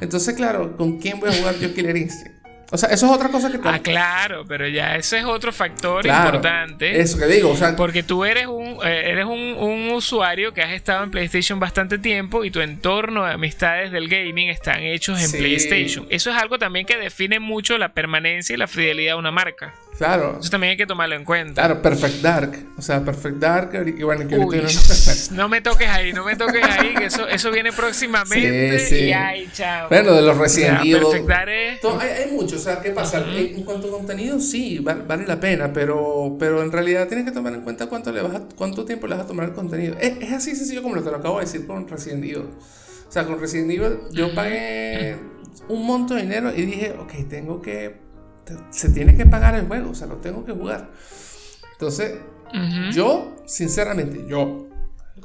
Entonces, claro, ¿con quién voy a jugar yo Killer Instinct? O sea, eso es otra cosa que... Ah, claro, pero ya ese es otro factor importante. Eso que digo, o sea... Porque tú eres un, eh, eres un, un, usuario que has estado en PlayStation bastante tiempo y tu entorno de amistades del gaming están hechos en PlayStation. Eso es algo también que define mucho la permanencia y la fidelidad de una marca. Claro. Eso también hay que tomarlo en cuenta. Claro, Perfect Dark. O sea, Perfect Dark. Y bueno, que Uy, *laughs* no me toques ahí, no me toques ahí, que eso, eso viene próximamente. Sí, sí. Y ay, chao. Bueno, de los Resident Evil. Perfect Dark es... hay, hay mucho, o sea, ¿qué pasa? En cuanto a contenido, sí, vale, la pena, pero, pero en realidad tienes que tomar en cuenta cuánto, le vas cuánto tiempo le vas a tomar el contenido. Es, es así sencillo como lo que lo acabo de decir con Resident Evil. O sea, con Resident Evil yo pagué un monto de dinero y dije, ok, tengo que se tiene que pagar el juego, o sea, lo tengo que jugar. Entonces, yo, sinceramente, yo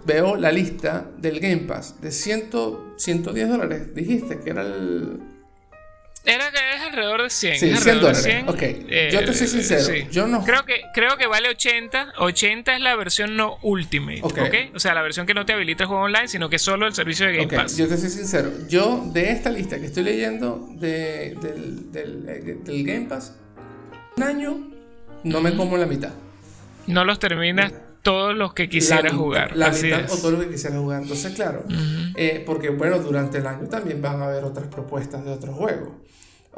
veo la lista del Game Pass de 100, 110 dólares. Dijiste que era el... Era que es alrededor de 100. Sí, 100 dólares. ok, eh, yo te soy sincero. Yo no... creo, que, creo que vale 80. 80 es la versión no Ultimate. Okay. O sea, la versión que no te habilita el juego online, sino que solo el servicio de Game okay, Pass. Yo te soy sincero. Yo, de esta lista que estoy leyendo de, del, del, del, Game Pass, un año no me como la mitad. No los terminas todos los que quisieras jugar. La mitad o todos los que quisieras jugar. Entonces, claro, eh, porque bueno, durante el año también van a haber otras propuestas de otros juegos.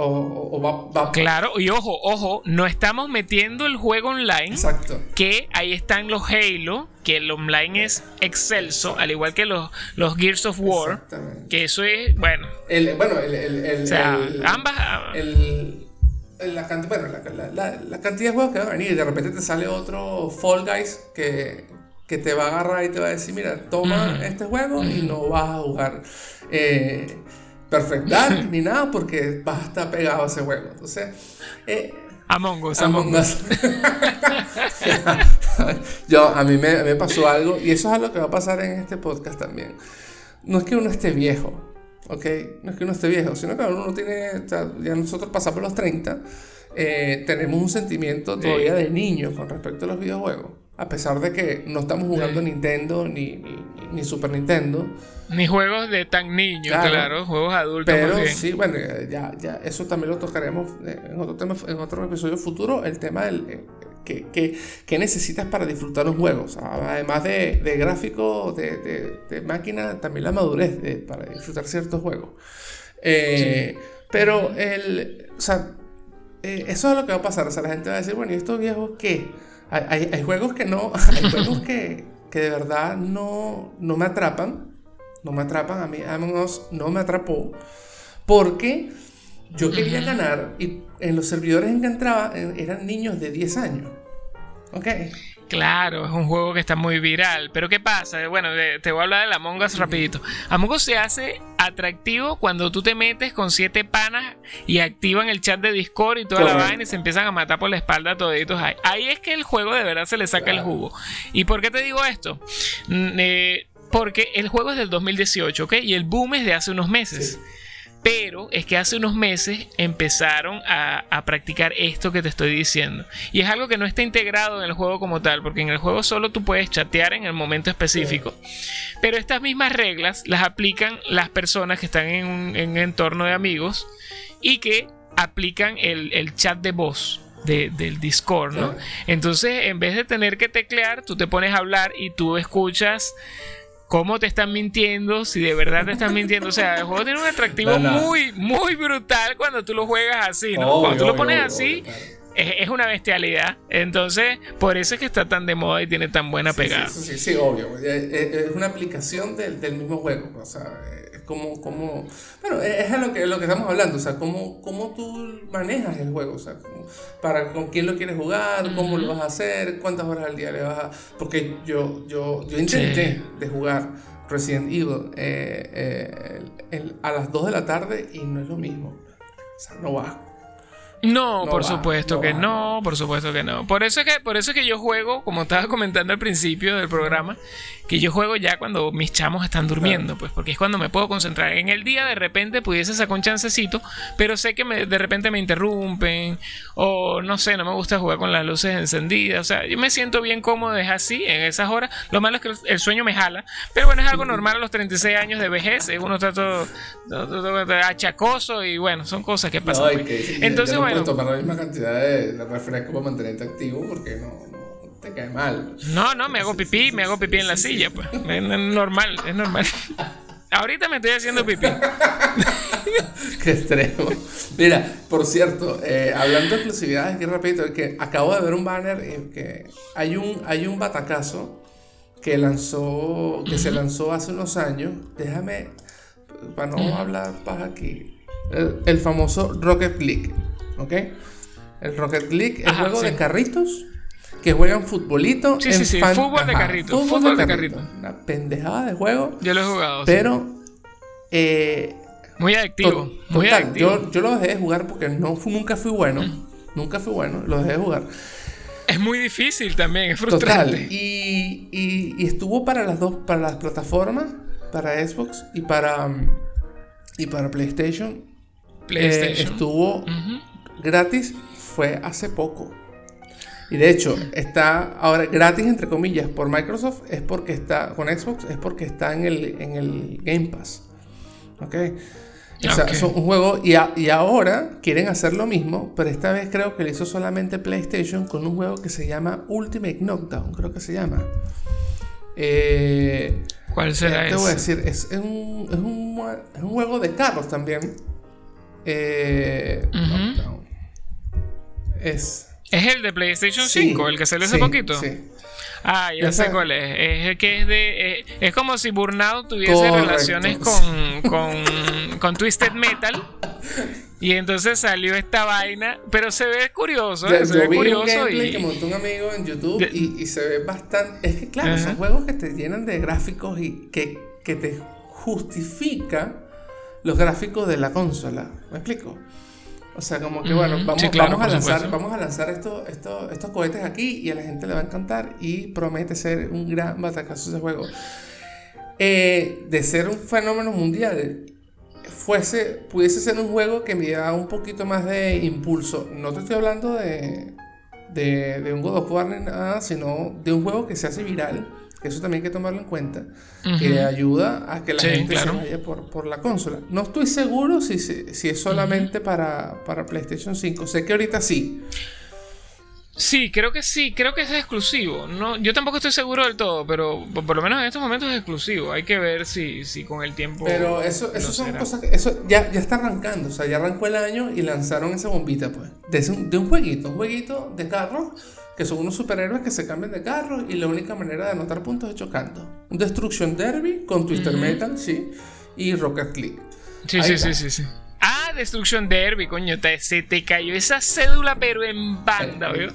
O, va, Claro, y ojo, ojo, no estamos metiendo el juego online. Exacto. Que ahí están los Halo, que el online es excelso, al igual que los, los Gears of War. Que eso es, bueno. El, bueno, el. el, o sea, ambas. Ah, el, la, bueno, la, la, cantidad de juegos que van a venir. De repente te sale otro Fall Guys que, que te va a agarrar y te va a decir: Mira, toma este juego y no vas a jugar. Eh, Perfect Dark ni nada porque vas a estar pegado a ese juego. Entonces, eh, Among Us, Among, Us. *laughs* Yo, a mí me, pasó algo y eso es algo que va a pasar en este podcast también. No es que uno esté viejo, ¿ok? No es que uno esté viejo, sino que uno tiene, ya nosotros pasamos los 30, eh, tenemos un sentimiento todavía de niño con respecto a los videojuegos. A pesar de que no estamos jugando Nintendo ni, ni, Super Nintendo. Ni juegos de tan niños, claro, juegos adultos. Pero sí, bueno, ya, ya, eso también lo tocaremos eh, en otro, tema, en otro episodio futuro, el tema del... Eh, ¿Qué, necesitas para disfrutar un juego? además de, de gráfico, de, de, máquina, también la madurez para disfrutar ciertos juegos. Eh, pero el, o sea, eso es lo que va a pasar. O sea, la gente va a decir, bueno, ¿y estos viejos qué? Hay, juegos que no, *laughs* hay juegos que, de verdad no, no me atrapan. no me atrapan. A mí Among Us no me atrapó porque yo quería ganar y en los servidores en que entraba eh, eran niños de 10 años. ¿Ok? Claro, es un juego que está muy viral. Pero ¿qué pasa? Bueno, te voy a hablar de Among Us rapidito. Among Us se hace atractivo cuando tú te metes con siete panas y activan el chat de Discord y toda la vaina y se empiezan a matar por la espalda toditos ahí. Ahí es que el juego de verdad se le saca el jugo. ¿Y por qué te digo esto? Mm, eh, porque el juego es del 2018, ¿ok? Y el boom es de hace unos meses. Pero es que hace unos meses empezaron a, practicar esto que te estoy diciendo. Y es algo que no está integrado en el juego como tal, porque en el juego solo tú puedes chatear en el momento específico. Pero estas mismas reglas las aplican las personas que están en un, entorno de amigos y que aplican el, chat de voz. del Discord, ¿no? Entonces, en vez de tener que teclear, tú te pones a hablar y tú escuchas cómo te están mintiendo, si de verdad te están mintiendo. O sea, el juego tiene un atractivo muy, muy brutal cuando tú lo juegas así, ¿no? cuando tú lo pones así, es, una bestialidad. Entonces, por eso es que está tan de moda y tiene tan buena pegada. Sí, sí, sí, obvio. Es, una aplicación del, del mismo juego. O sea, cómo, cómo, bueno, es a lo que, lo que estamos hablando, o sea, cómo, cómo tú manejas el juego, o sea, para con quién lo quieres jugar, cómo lo vas a hacer, cuántas horas al día le vas a... Porque yo, yo, yo intenté de jugar Resident Evil eh, eh, a las 2 de la tarde y no es lo mismo, o sea, no va. No, por supuesto que no, por supuesto que no. Por eso es que, por eso es que yo juego, como estaba comentando al principio del programa, que yo juego ya cuando mis chamos están durmiendo, pues, porque es cuando me puedo concentrar. En el día de repente pudiese sacar un chancecito, pero sé que de repente me interrumpen, o no sé, no me gusta jugar con las luces encendidas. O sea, yo me siento bien cómodo, es así, en esas horas. Lo malo es que el sueño me jala, pero bueno, es algo normal a los 36 años de vejez. Uno está todo, achacoso y bueno, son cosas que pasan. Pues. Entonces, bueno puedes tomar la misma cantidad de, refresco para mantenerte activo porque no, te cae mal. No, no, me hago pipí, me hago pipí en la silla, pues. Es normal, es normal. Ahorita me estoy haciendo pipí. *laughs* Qué extremo. Mira, por cierto, eh, hablando de exclusividades, aquí rapidito, que acabo de ver un banner que hay un, hay un batacazo que lanzó, que se lanzó hace unos años. Déjame, para no hablar para aquí, el famoso Rocket League. ¿Ok? El Rocket League es juego de carritos que juegan futbolito. Sí, sí, sí, fútbol de carrito. Fútbol, de, carrito. Una pendejada de juego. Yo lo he jugado. Pero. Eh, muy adictivo. muy adictivo. Yo, lo dejé de jugar porque no, nunca fui bueno. Mm. Nunca fui bueno. Lo dejé de jugar. Es muy difícil también, es frustrante. Total. Y, y, estuvo para las dos, para las plataformas, para Xbox y para, y para PlayStation. PlayStation. Eh, estuvo gratis fue hace poco. Y de hecho, está ahora gratis, entre comillas, por Microsoft, es porque está, con Xbox, es porque está en el, en el Game Pass. ¿Ok? O sea, es un juego, y, y, ahora quieren hacer lo mismo, pero esta vez creo que lo hizo solamente PlayStation con un juego que se llama Ultimate Knockdown, creo que se llama. Eh, ¿Cuál será ese? Te voy a decir, es, un, es, un, es un juego de carros también. Eh, es. Es el de PlayStation 5, el que salió hace poquito. Sí. Ah, ya sé cuál es. Es el que es de. Eh, es, como si Burnout tuviese relaciones con, con, con, Twisted Metal. Y entonces salió esta vaina. Pero se ve curioso. ¿eh? se ve curioso. Un gameplay y... que montó un amigo en YouTube y, y, se ve bastante. Es que, claro, son juegos que te llenan de gráficos y que, que te justifica los gráficos de la consola. ¿Me explico? O sea, como que bueno, vamos, vamos, a, lanzar, vamos a lanzar estos, estos cohetes aquí y a la gente le va a encantar y promete ser un gran batacazo ese juego. Eh, de ser un fenómeno mundial, fuese, pudiese ser un juego que me diera un poquito más de impulso. No te estoy hablando de, de, de un God of War ni nada, sino de un juego que se hace viral eso también hay que tomarlo en cuenta, que ayuda a que la gente se vaya por, la consola. No estoy seguro si, si, es solamente para, para PlayStation 5. Sé que ahorita sí. Sí, creo que sí, creo que es exclusivo. No, yo tampoco estoy seguro del todo, pero por, lo menos en estos momentos es exclusivo. Hay que ver si, si con el tiempo. Pero eso, eso son cosas que. Eso ya, ya está arrancando. O sea, ya arrancó el año y lanzaron esa bombita, pues. De un, de un jueguito, un jueguito de carro que son unos superhéroes que se cambian de carro y la única manera de anotar puntos es chocando. Un Destruction Derby con Twister Metal, sí, y Rocket League. Sí, sí, sí, sí, sí. Ah, Destruction Derby, coño, te, se te cayó esa cédula, pero en banda, ¿vio?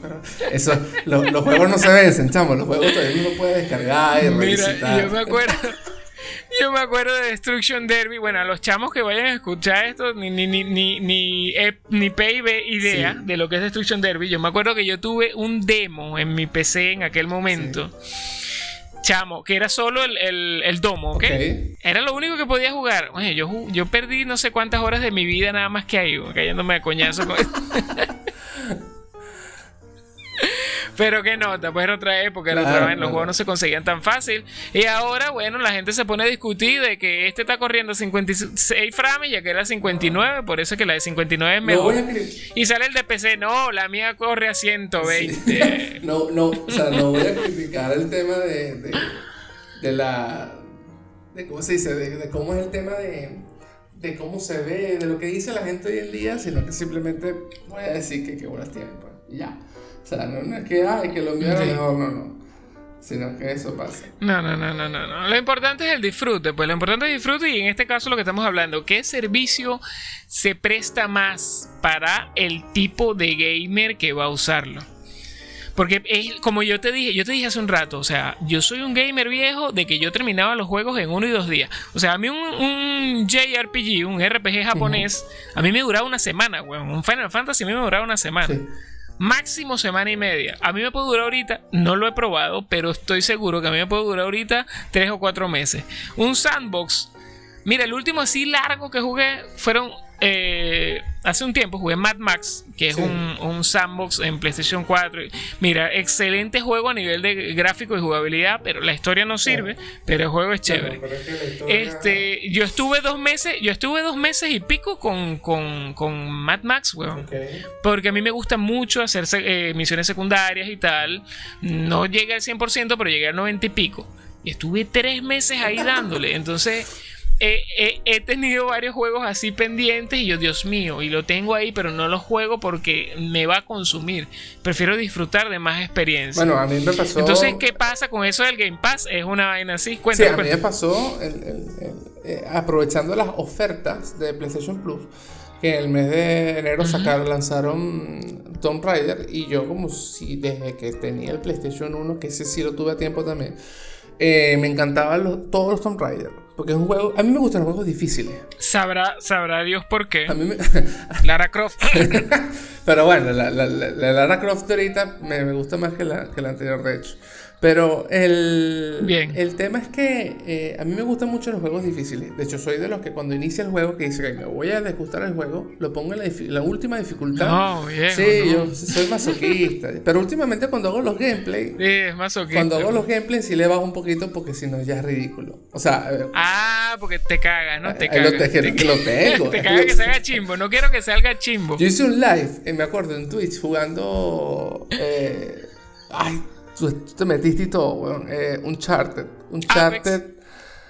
Eso, los juegos no se vencen, chamo, los juegos todavía uno puede descargar y Mira, yo me acuerdo. *laughs* Yo me acuerdo de Destruction Derby. Bueno, a los chamos que vayan a escuchar esto, ni, ni, ni, ni, ni, ni idea de lo que es Destruction Derby. Yo me acuerdo que yo tuve un demo en mi PC en aquel momento. Chamo, que era solo el, domo, ¿ok? Era lo único que podía jugar. Oye, yo, yo perdí no sé cuántas horas de mi vida nada más que ahí, cayéndome a coñazo con... *laughs* Pero qué nota, pues era otra época, era otra vez, los juegos no se conseguían tan fácil. Y ahora, bueno, la gente se pone a discutir de que este está corriendo 56 frames y aquel a 59, por eso es que la de 59 es mejor. y sale el de PC, no, la mía corre a 120. *laughs* no, no, o sea, no voy a criticar el tema de, de, la... De ¿Cómo se dice? De, cómo es el tema de de cómo se ve, de lo que dice la gente hoy en día, sino que simplemente voy a decir que qué buenas tienen, pues, ya. O sea, no, es que, ay, que lo mío mejor, no, no. Sino que eso pasa. No, no, no, no, no, Lo importante es el disfrute. Pues lo importante es el disfrute y en este caso lo que estamos hablando, ¿qué servicio se presta más para el tipo de gamer que va a usarlo? Porque es como yo te dije, yo te dije hace un rato, o sea, yo soy un gamer viejo de que yo terminaba los juegos en uno y dos días. O sea, a mí un, JRPG, un RPG japonés, a mí me duraba una semana, weón. Un Final Fantasy a mí me duraba una semana. Sí máximo semana y media. A mí me puede durar ahorita, no lo he probado, pero estoy seguro que a mí me puede durar ahorita tres o cuatro meses. Un sandbox. Mira, el último así largo que jugué fueron eh, hace un tiempo jugué Mad Max, que es un, sandbox en PlayStation 4. Mira, excelente juego a nivel de gráfico y jugabilidad, pero la historia no sirve, pero el juego es chévere. Este, yo estuve dos meses, yo estuve dos meses y pico con, con, Mad Max, weón. Porque a mí me gusta mucho hacer eh, misiones secundarias y tal. No llegué al 100%, pero llegué al 90 y pico. Y estuve tres meses ahí dándole. Entonces he, tenido varios juegos así pendientes y yo, Dios mío, y lo tengo ahí, pero no lo juego porque me va a consumir. Prefiero disfrutar de más experiencia. Bueno, a mí me pasó. Entonces, ¿qué pasa con eso del Game Pass? Es una vaina así. Cuéntame, sí, a mí me pasó eh, aprovechando las ofertas de PlayStation Plus. Que en el mes de enero sacaron, lanzaron Tomb Raider. Y yo, como si desde que tenía el PlayStation 1, que ese sí lo tuve a tiempo también, eh, me encantaban todos los Tomb Raider. Porque es un juego. A mí me gustan los juegos difíciles. Sabrá, sabrá Dios por qué. A mí me... *laughs* *laughs* Lara Croft. Pero bueno, la, la, la, Lara Croft ahorita me, me, gusta más que la, que la anterior, de hecho. Pero el, Bien. el tema es que eh, a mí me gustan mucho los juegos difíciles. De hecho, soy de los que cuando inicia el juego, que dice que me voy a desgustar el juego, lo pongo en la, última dificultad. No, bien, sí, yo soy masoquista. *laughs* Pero últimamente cuando hago los gameplays, sí, es masoquista. cuando hago los gameplays sí le bajo un poquito porque si no ya es ridículo. O sea... Eh, ah, porque te cagas, ¿no? Te cagas. Lo, te, te, que *laughs* lo tengo. te cagas que salga chimbo. No quiero que salga chimbo. Yo hice un live, eh, me acuerdo, en Twitch jugando... ay Tú, te metiste y todo, weón. Eh, un charter. Un charter.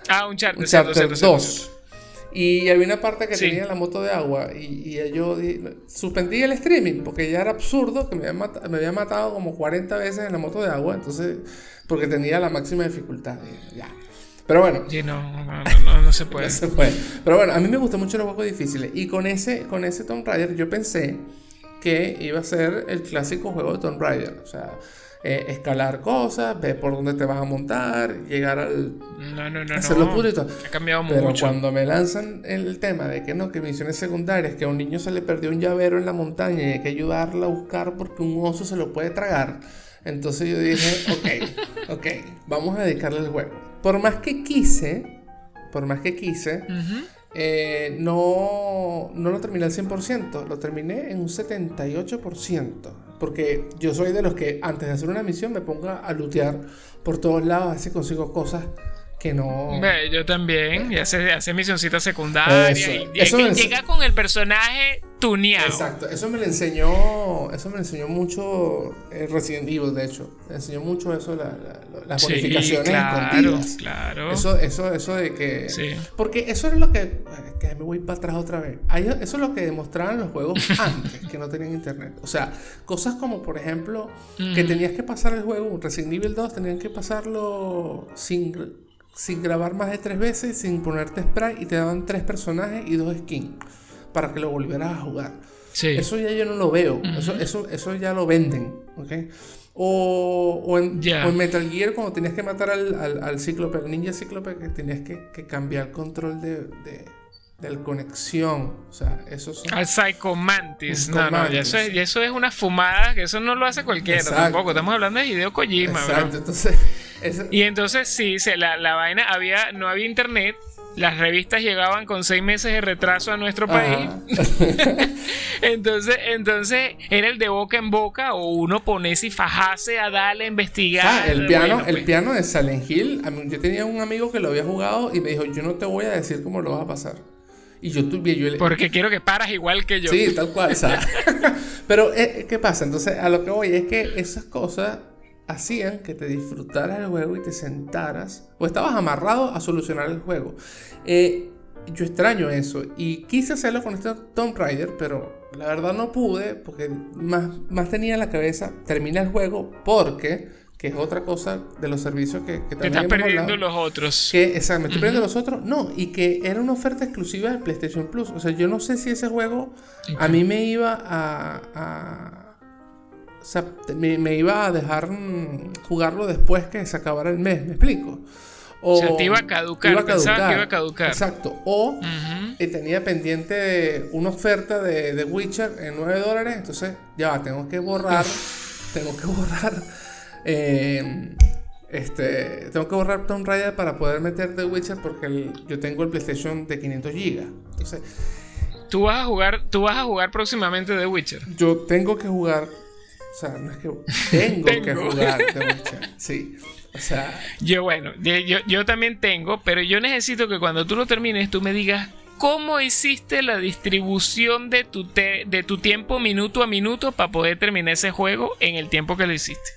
Ah, un charter. Un charter 2. Y había una parte que tenía la moto de agua y, y yo suspendí el streaming porque ya era absurdo que me había, matado, me había matado como 40 veces en la moto de agua, entonces, porque tenía la máxima dificultad. ya. Pero bueno. Sí, no, no, no, se *laughs* puede. no se puede. Pero bueno, a mí me gustan mucho los juegos difíciles. Y con ese, con ese Tomb Raider yo pensé que iba a ser el clásico juego de Tomb Raider. O sea, eh, escalar cosas, ver por dónde te vas a montar, llegar al. No, no, no. Hacerlo no. Ha cambiado Pero cuando me lanzan el tema de que no, que misiones secundarias, que a un niño se le perdió un llavero en la montaña y hay que ayudarla a buscar porque un oso se lo puede tragar. Entonces yo dije, *laughs* ok, ok, vamos a dedicarle el juego. Por más que quise, por más que quise, eh, no, no lo terminé al 100%, lo terminé en un 78%. Porque yo soy de los que antes de hacer una misión me pongo a lootear por todos lados, así consigo cosas que no. yo también, y hace, hace misioncita secundaria. y, eso llega con el personaje tuneado. Exacto, eso me lo enseñó, eso me enseñó mucho eh, Resident Evil, de hecho. Me enseñó mucho eso, la, las bonificaciones claro, Claro. Eso, eso, eso de que. Sí. Porque eso es lo que. Que me voy para atrás otra vez. Eso es lo que demostraban los juegos *laughs* antes, que no tenían internet. O sea, cosas como, por ejemplo, que tenías que pasar el juego, Resident Evil 2, tenían que pasarlo sin sin grabar más de tres veces, sin ponerte spray y te daban tres personajes y dos skins para que lo volvieras a jugar. Eso ya yo no lo veo, eso, eso, eso ya lo venden, ¿ok? O, o, en, Metal Gear cuando tenías que matar al, al, al cíclope, al ninja cíclope, que tenías que, que cambiar control de del conexión. O sea, eso son. Al Psycho Mantis. No, no, y eso, es, eso es una fumada que eso no lo hace cualquiera tampoco. Estamos hablando de Hideo Kojima, Exacto, entonces. Y entonces sí, se, la, la vaina había, no había internet. Las revistas llegaban con seis meses de retraso a nuestro país. *laughs* entonces, entonces era el de boca en boca o uno ponese y fajase a darle a investigar. Ah, el piano, el pues. piano de Silent Hill. Yo tenía un amigo que lo había jugado y me dijo, yo no te voy a decir cómo lo vas a pasar. Y yo tuve. Yo Porque quiero que paras igual que yo. Sí, tal cual. *laughs* Pero, eh, ¿qué pasa? Entonces, a lo que voy es que esas cosas hacían que te disfrutaras el juego y te sentaras. O estabas amarrado a solucionar el juego. Eh, yo extraño eso. Y quise hacerlo con este Tomb Raider, pero la verdad no pude. Porque más, más tenía en la cabeza. Termina el juego porque que es otra cosa de los servicios que, que también Te estás perdiendo los otros. Que, exacto, me estoy perdiendo los otros. No, y que era una oferta exclusiva de PlayStation Plus. O sea, yo no sé si ese juego a mí me iba a. o sea, me, iba a dejar mm, jugarlo después que se acabara el mes, ¿me explico? O, sea, te iba a caducar, iba a caducar. iba a caducar. Exacto. O eh, tenía pendiente una oferta de, de Witcher en 9 dólares. Entonces, ya va, tengo que borrar. tengo que borrar eh, este, tengo que borrar Tomb Raider para poder meter The Witcher porque yo tengo el PlayStation de 500 GB. Entonces, tú vas a jugar, tú vas a jugar próximamente The Witcher. Yo tengo que jugar, o sea, no es que tengo, que jugar *laughs* The. Sí. O sea, yo bueno, yo, yo también tengo, pero yo necesito que cuando tú lo termines tú me digas cómo hiciste la distribución de tu, de tu tiempo minuto a minuto para poder terminar ese juego en el tiempo que lo hiciste.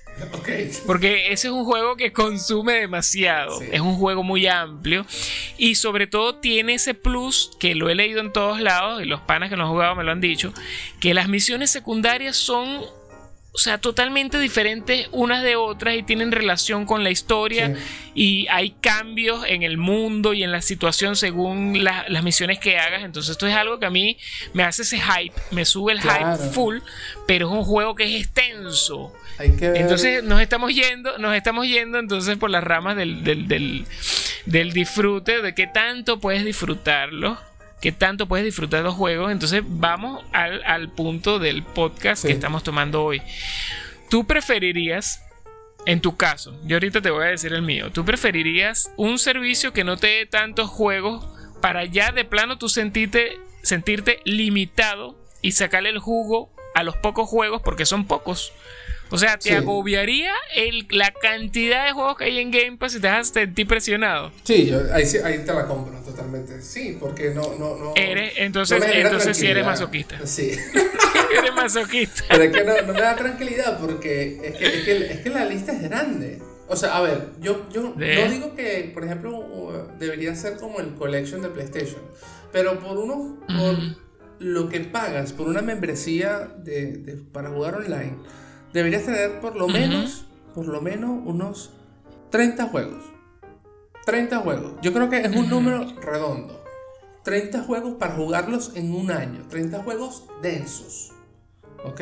Porque ese es un juego que consume demasiado. Es un juego muy amplio. Y sobre todo tiene ese plus que lo he leído en todos lados. Y los panas que lo han jugado me lo han dicho. Que las misiones secundarias son o sea, totalmente diferentes unas de otras y tienen relación con la historia y hay cambios en el mundo y en la situación según las misiones que hagas. Entonces esto es algo que a mí me hace ese hype, me sube el hype full, pero es un juego que es extenso. Entonces nos estamos yendo, nos estamos yendo entonces por las ramas del, del, del, del disfrute, de qué tanto puedes disfrutarlo qué tanto puedes disfrutar los juegos. Entonces vamos al, punto del podcast que estamos tomando hoy. ¿Tú preferirías, en tu caso, yo ahorita te voy a decir el mío, ¿tú preferirías un servicio que no te dé tantos juegos para ya de plano tú sentirte, sentirte limitado y sacarle el jugo a los pocos juegos porque son pocos? O sea, te agobiaría el, la cantidad de juegos que hay en Game Pass y te vas a sentir presionado. Sí, ahí, ahí, te la compro totalmente. Sí, porque no. no, no eres, entonces, entonces sí eres masoquista. Sí. *laughs* *laughs* eres masoquista. Pero es que no, no, me da tranquilidad porque es que, es, que, es que la lista es grande. O sea, a ver, yo, yo no digo que, por ejemplo, debería ser como el collection de PlayStation, pero por uno, por lo que pagas por una membresía de, de, para jugar online deberías tener por lo menos, por lo menos unos 30 juegos. 30 juegos. Yo creo que es un número redondo. 30 juegos para jugarlos en un año. 30 juegos densos. ¿Ok?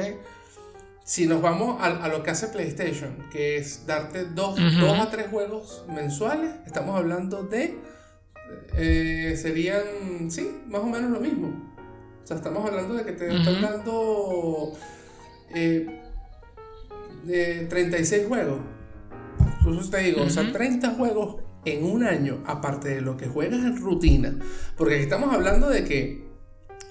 Si nos vamos a, lo que hace PlayStation, que es darte 2 a 3 juegos mensuales, estamos hablando de... Eh, serían, sí, más o menos lo mismo. O sea, estamos hablando de que te están dando... Eh, de 36 juegos. Entonces te digo, o sea, 30 juegos en un año, aparte de lo que juegas en rutina. Porque estamos hablando de que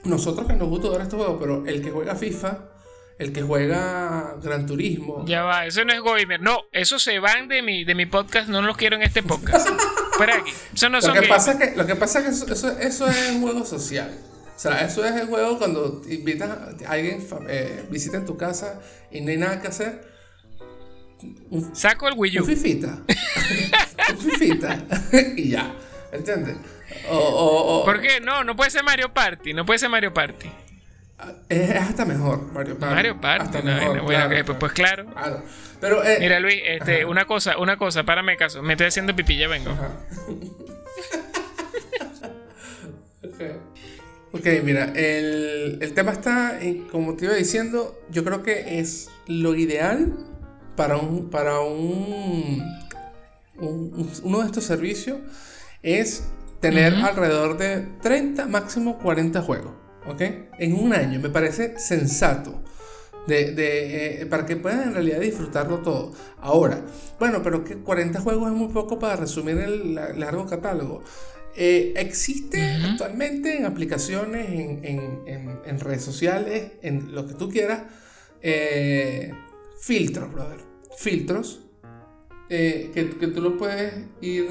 nosotros que nos gusta jugar estos juegos, pero el que juega FIFA, el que juega Gran Turismo. Ya va, eso no es gamer. No, eso se van de mi, de mi podcast, no los quiero en este podcast. Fuera aquí. Eso no lo, que pasa que, lo que pasa es que eso, eso, es un juego social. O sea, eso es el juego cuando invitas a alguien, eh, visita en tu casa y no hay nada que hacer. Saco el Wii U. Un fifita. *laughs* un fifita. *laughs* y ya. ¿Entiendes? O, ¿Por qué? No, no puede ser Mario Party. No puede ser Mario Party. Es hasta mejor Mario Party. Mario Party. bueno, pues, pues, claro. Pero, eh, Mira, Luis, este, una cosa, una cosa, párame caso. Me estoy haciendo pipí, ya vengo. *laughs* ok, mira, el, el tema está, como te iba diciendo, yo creo que es lo ideal para un, para un, uno de estos servicios es tener alrededor de 30, máximo 40 juegos. ¿Ok? En un año me parece sensato. De, eh, para que puedan en realidad disfrutarlo todo. Ahora, bueno, pero que 40 juegos es muy poco para resumir el largo catálogo. Eh, existe actualmente en aplicaciones, en, redes sociales, en lo que tú quieras, eh, filtros, brother. Filtros que, que, tú lo puedes ir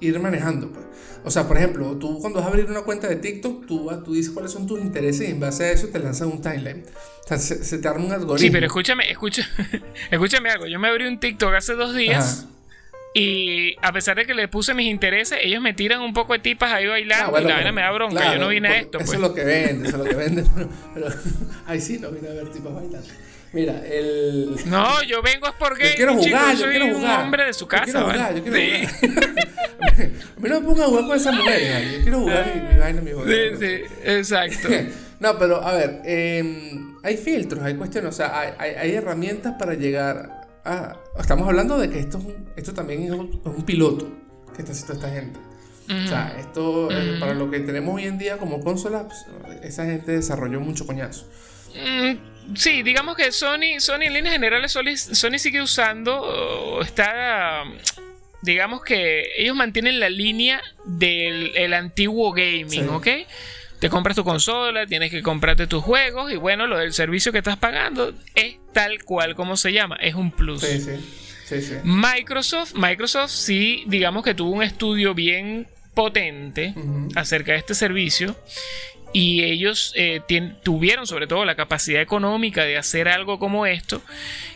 ir manejando. Pues. O sea, por ejemplo, tú cuando vas a abrir una cuenta de TikTok, tú, tú dices cuáles son tus intereses y en base a eso te lanzan un timeline. O sea, se, te arma un algoritmo. Sí, pero escúchame, escúchame, *laughs* escúchame algo. Yo me abrí un TikTok hace dos días. Y a pesar de que le puse mis intereses, ellos me tiran un poco de tipas ahí bailando ah, y la vaina me da bronca. yo no vine a esto. Eso pues. es lo que vende, eso es lo que vende. *laughs* Pero, ahí sí no vine a ver tipas bailando. Mira, el. No, yo vengo es porque. Yo quiero jugar, yo, quiero jugar. un hombre de su casa. Yo quiero jugar, yo quiero jugar. *laughs* a mí no me pongan a jugar con esas mujeres, yo quiero jugar y mi vaina, mi Sí, sí, exacto. *laughs* no, pero a ver, em, hay filtros, hay cuestiones, o sea, hay, hay, hay, herramientas para llegar a. Estamos hablando de que esto, esto también es un, es un piloto que está haciendo esta gente. O sea, esto, eh, para lo que tenemos hoy en día como consolas, pues, esa gente desarrolló mucho coñazo. Mm, Sí, digamos que Sony, Sony en líneas generales, Sony, sigue usando, está, digamos que ellos mantienen la línea del antiguo gaming, ¿ok? Te compras tu consola, tienes que comprarte tus juegos y bueno, lo del servicio que estás pagando es tal cual como se llama, es un plus. Sí, sí. Sí, sí. Microsoft, Microsoft sí, digamos que tuvo un estudio bien potente acerca de este servicio y ellos eh, tuvieron sobre todo la capacidad económica de hacer algo como esto.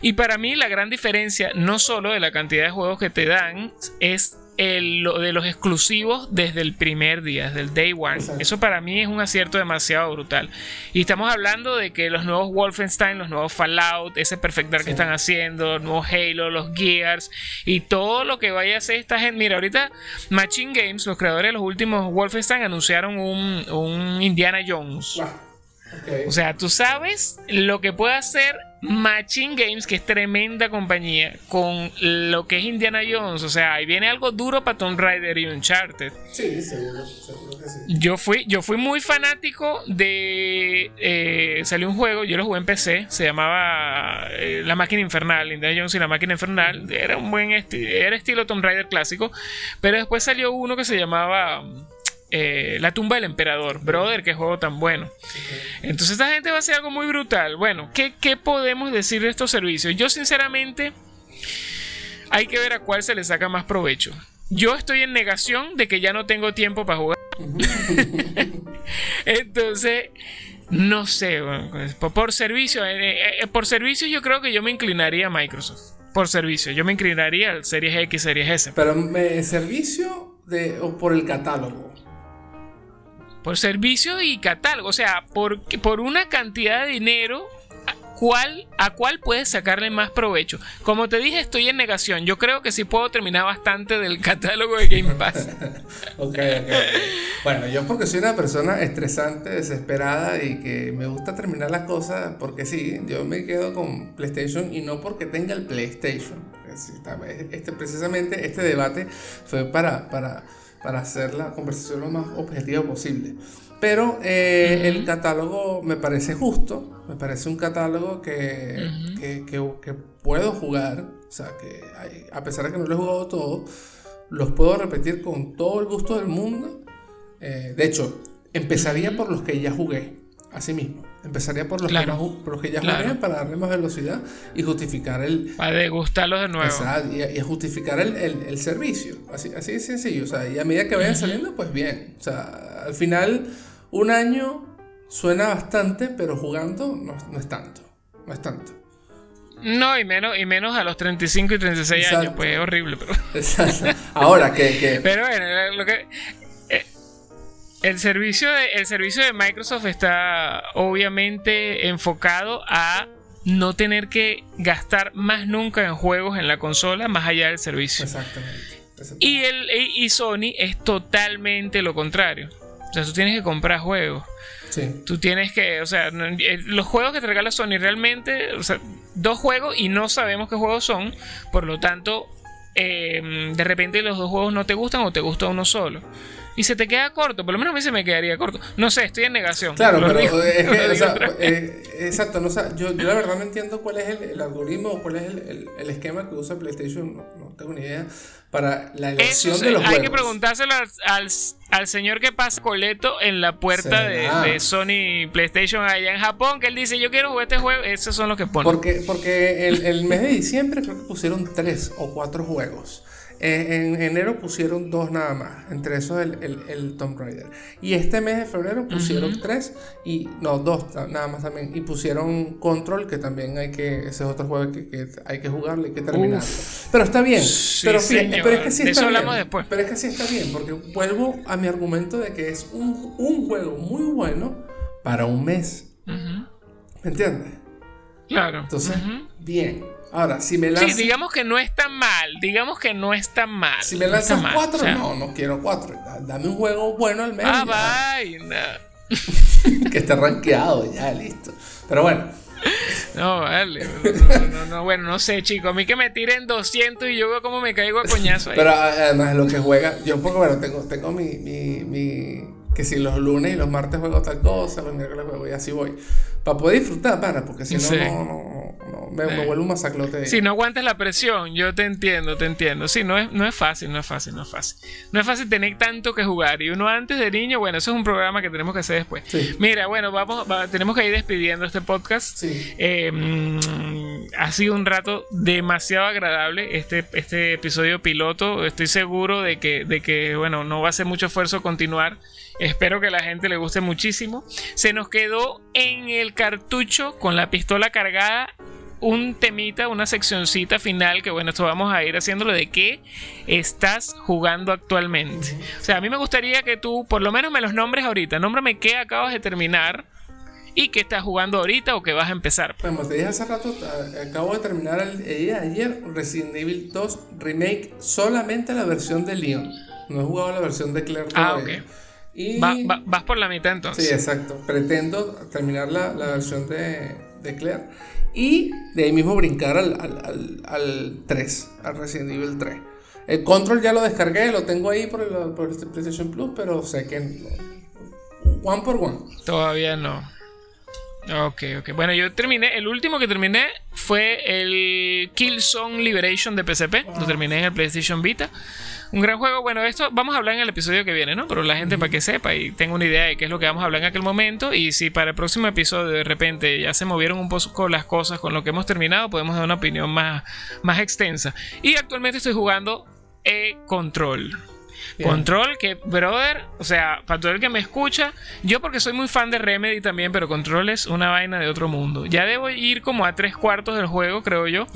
Y para mí la gran diferencia, no solo de la cantidad de juegos que te dan, es lo de los exclusivos desde el primer día, desde el day one. Eso para mí es un acierto demasiado brutal. Y estamos hablando de que los nuevos Wolfenstein, los nuevos Fallout, ese Perfect Dark que están haciendo, los nuevos Halo, los Gears y todo lo que vaya a hacer esta gente. Mira, ahorita Machine Games, los creadores de los últimos Wolfenstein, anunciaron un, un Indiana Jones. O sea, tú sabes lo que puede hacer Machine Games, que es tremenda compañía, con lo que es Indiana Jones. O sea, ahí viene algo duro para Tomb Raider y Uncharted. Sí, seguro, seguro que sí. Yo fui, yo fui muy fanático de. Eh, salió un juego, yo lo jugué en PC, se llamaba eh, La Máquina Infernal. Indiana Jones y la Máquina Infernal. Era un buen estilo, era estilo Tomb Raider clásico. Pero después salió uno que se llamaba. Eh, la tumba del emperador. Brother, qué juego tan bueno. Entonces esta gente va a hacer algo muy brutal. Bueno, ¿qué, podemos decir de estos servicios? Yo sinceramente hay que ver a cuál se le saca más provecho. Yo estoy en negación de que ya no tengo tiempo para jugar. *laughs* Entonces, no sé, pues, por servicio, eh, eh, por servicio yo creo que yo me inclinaría a Microsoft. Por servicio, yo me inclinaría al Series X, Series S. Pero servicio de, o por el catálogo. Por servicio y catálogo. O sea, por, por una cantidad de dinero, ¿cuál, ¿a cuál puedes sacarle más provecho? Como te dije, estoy en negación. Yo creo que sí puedo terminar bastante del *laughs* catálogo de Game Pass. *laughs* ok, ok. Bueno, yo porque soy una persona estresante, desesperada y que me gusta terminar las cosas porque sí, yo me quedo con PlayStation y no porque tenga el PlayStation. Este, precisamente este debate fue para... para para hacer la conversación lo más objetiva posible. Pero eh, el catálogo me parece justo, me parece un catálogo que, que, que, puedo jugar, o sea, que a pesar de que no lo he jugado todo, los puedo repetir con todo el gusto del mundo. Eh, de hecho, empezaría por los que ya jugué. así mismo. Empezaría por los, que, por los que ya jugué para darle más velocidad y justificar el. Para degustarlos de nuevo. y, justificar el, el, servicio. Así, así de sencillo. O sea, y a medida que vayan saliendo, pues bien. O sea, al final, un año suena bastante, pero jugando no, no es tanto. No es tanto. No, y menos, y menos a los 35 y 36 años, pues es horrible. Pero... Exacto. Ahora que, *laughs* Pero bueno, lo que. Eh, el servicio, de, el servicio de Microsoft está obviamente enfocado a no tener que gastar más nunca en juegos en la consola más allá del servicio. Exactamente. Y, el, y Sony es totalmente lo contrario. O sea, tú tienes que comprar juegos. Tú tienes que, o sea, eh, los juegos que te regala Sony realmente, o sea, dos juegos y no sabemos qué juegos son, por lo tanto, em, de repente los dos juegos no te gustan o te gusta uno solo. Y se te queda corto, por lo menos a mí se me quedaría corto. No sé, estoy en negación. Claro, pero es *laughs* que, o sea, eh, exacto, no, yo, yo, la verdad no entiendo cuál es el, algoritmo o cuál es el, el, esquema que usa PlayStation, no tengo ni idea para la elección de los hay que preguntárselo al, al, señor que pasa coleto en la puerta de, Sony PlayStation allá en Japón, que él dice, yo quiero jugar este juego, esos son los que ponen. Porque, porque el, el mes de diciembre creo que pusieron tres o cuatro juegos. En, enero pusieron dos nada más, entre esos el, el, el, Tomb Raider. Y este mes de febrero pusieron tres, y no, dos nada más también. Y pusieron Control, que también hay que, ese es otro juego que, hay que jugarlo, hay que terminarlo. pero está bien, pero, pero, es que sí está bien. Después. Pero es que sí está bien, porque vuelvo a mi argumento de que es un, un juego muy bueno para un mes. ¿Me entiendes? Claro. Entonces, bien. Ahora, si me lanzas. Sí, digamos que no es tan mal. Digamos que no es tan mal. Si me lanzas cuatro, no, no quiero cuatro. Dame un juego bueno al menos. Ah, vaina. *laughs* que esté rankeado, ya, listo. Pero bueno. No, vale. No, no, no, bueno, no sé, chico. A mí que me tiren 200 y yo veo cómo me caigo a coñazo ahí. Pero además, lo que juega. Yo un poco, bueno, tengo, tengo mi, mi, mi. Que si los lunes y los martes juego tal cosa, los miércoles juego y así voy. Para poder disfrutar, para, porque si no, no, no, me, me, vuelve un masaclote. Si no aguantas la presión, yo te entiendo, te entiendo. Sí, no es, no es fácil, no es fácil, no es fácil. No es fácil tener tanto que jugar. Y uno antes de niño, bueno, eso es un programa que tenemos que hacer después. Mira, bueno, vamos, tenemos que ir despidiendo este podcast. Sí. Em, ha sido un rato demasiado agradable este, este episodio piloto. Estoy seguro de que, de que, bueno, no va a ser mucho esfuerzo continuar. Espero que a la gente le guste muchísimo. Se nos quedó en el cartucho con la pistola cargada un temita, una seccioncita final que bueno, esto vamos a ir haciéndolo de qué estás jugando actualmente. O sea, a mí me gustaría que tú por lo menos me los nombres ahorita. Nómbrame qué acabas de terminar y qué estás jugando ahorita o qué vas a empezar. Bueno, te dije hace rato, acabo de terminar el día ayer Resident Evil 2 Remake solamente la versión de Leon. No he jugado la versión de Claire Ah, ok. Y... vas por la mitad entonces. Sí, exacto. Pretendo terminar la, la versión de, de, Claire y de ahí mismo brincar al, al, al, 3, al Resident Evil 3. El control ya lo descargué, lo tengo ahí por el, por el PlayStation Plus, pero sé que one por one. Todavía no. Ok, ok. Bueno, yo terminé, el último que terminé fue el Killzone Liberation de PSP. Lo terminé en el PlayStation Vita. Un gran juego. Bueno, esto vamos a hablar en el episodio que viene, ¿no? Pero la gente para que sepa y tenga una idea de qué es lo que vamos a hablar en aquel momento. Y si para el próximo episodio de repente ya se movieron un poco las cosas con lo que hemos terminado, podemos dar una opinión más, más extensa. Y actualmente estoy jugando E-Control. Control, que, brother, o sea, para todo el que me escucha, yo porque soy muy fan de Remedy también, pero Control es una vaina de otro mundo. Ya debo ir como a tres cuartos del juego, creo yo,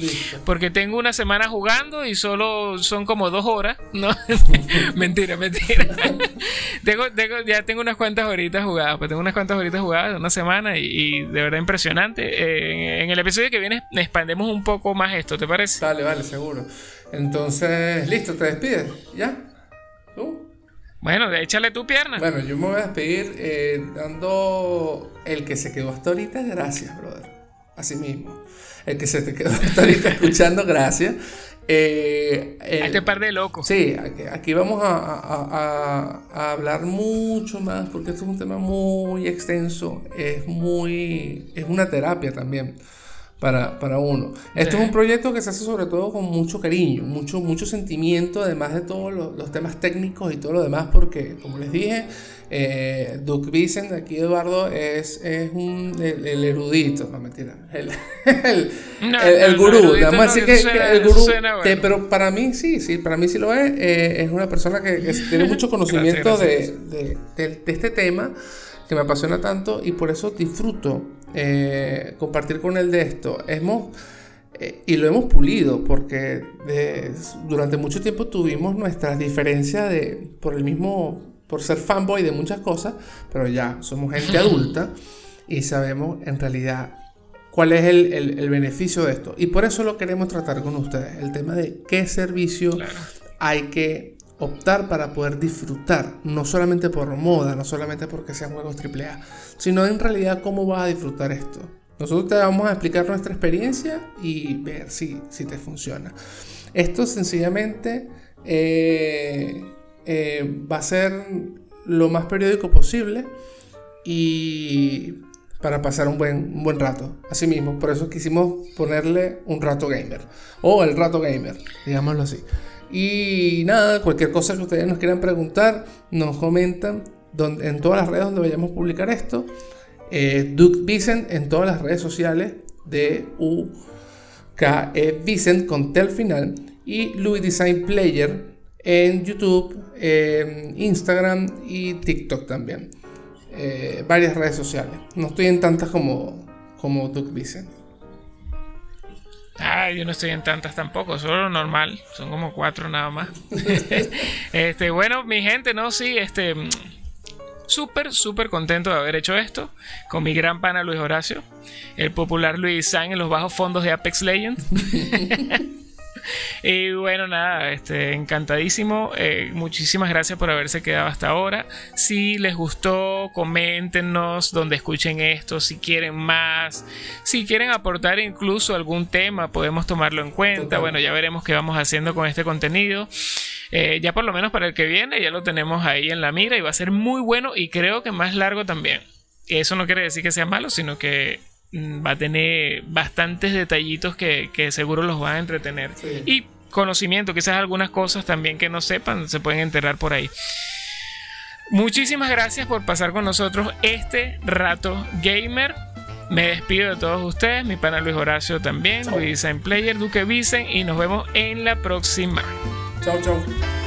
porque tengo una semana jugando y solo son como dos horas. No, *laughs* mentira, mentira. *laughs* tengo, ya tengo unas cuantas horitas jugadas, pues tengo unas cuantas horitas jugadas, una semana y, de verdad impresionante. Eh, en el episodio que viene expandemos un poco más esto, ¿te parece? Vale, vale, seguro. Entonces, listo, te despides, ¿ya? Bueno, échale tu pierna. Bueno, yo me voy a despedir eh, dando el que se quedó hasta ahorita, gracias, brother. Así mismo. El que se te quedó hasta ahorita *laughs* escuchando, gracias. Eh, este par de locos. Sí, aquí, vamos a, a, hablar mucho más porque esto es un tema muy extenso. Es muy. Es una terapia también. Para, para uno. Esto es un proyecto que se hace sobre todo con mucho cariño, mucho, mucho sentimiento, además de todos los, los temas técnicos y todo lo demás, porque, como les dije, eh, Duke Vicent, aquí Eduardo, es, es un, el, erudito, no mentira, el, *laughs* el, el, gurú, así que, el gurú, pero para mí sí, sí, para mí sí lo es, eh, es una persona que, tiene *laughs* mucho conocimiento De, de, de, este tema que me apasiona tanto y por eso disfruto eh, compartir con él de esto. Hemos, eh, y lo hemos pulido porque durante mucho tiempo tuvimos nuestras diferencias de, por el mismo por ser fanboy de muchas cosas, pero ya somos gente adulta *laughs* y sabemos en realidad cuál es el, el, beneficio de esto. Y por eso lo queremos tratar con ustedes, el tema de qué servicio hay que optar para poder disfrutar, no solamente por moda, no solamente porque sean juegos AAA, sino en realidad cómo vas a disfrutar esto. Nosotros te vamos a explicar nuestra experiencia y ver si, si te funciona. Esto sencillamente eh, eh, va a ser lo más periódico posible y para pasar un buen, buen rato. Así mismo, por eso quisimos ponerle un rato gamer o el rato gamer, digámoslo así. Y nada, cualquier cosa que ustedes nos quieran preguntar, nos comentan donde, en todas las redes donde vayamos a publicar esto. Eh, Duke Vicent en todas las redes sociales de UKE Vicent con T al final y Louis Design Player en YouTube, Instagram y TikTok también. Eh, varias redes sociales. No estoy en tantas como, como Duke Vicent. Ah, yo no estoy en tantas tampoco, solo normal, son como cuatro nada más. *laughs* este, bueno, mi gente, no, sí, este, súper, súper contento de haber hecho esto con mi gran pana Luis Horacio, el popular Luis San en los bajos fondos de Apex Legends. *laughs* *laughs* y bueno, nada, este, encantadísimo. Eh, muchísimas gracias por haberse quedado hasta ahora. Si les gustó, coméntenos donde escuchen esto, si quieren más, si quieren aportar incluso algún tema, podemos tomarlo en cuenta. Bueno, ya veremos qué vamos haciendo con este contenido. Eh, ya por lo menos para el que viene, ya lo tenemos ahí en la mira y va a ser muy bueno y creo que más largo también. Eso no quiere decir que sea malo, sino que va a tener bastantes detallitos que, seguro los van a entretener. Y conocimiento, quizás algunas cosas también que no sepan, se pueden enterar por ahí. Muchísimas gracias por pasar con nosotros este rato gamer. Me despido de todos ustedes, mi pana Luis Horacio también, Luis Design Player, Duque Vicen, y nos vemos en la próxima. Chao, chao.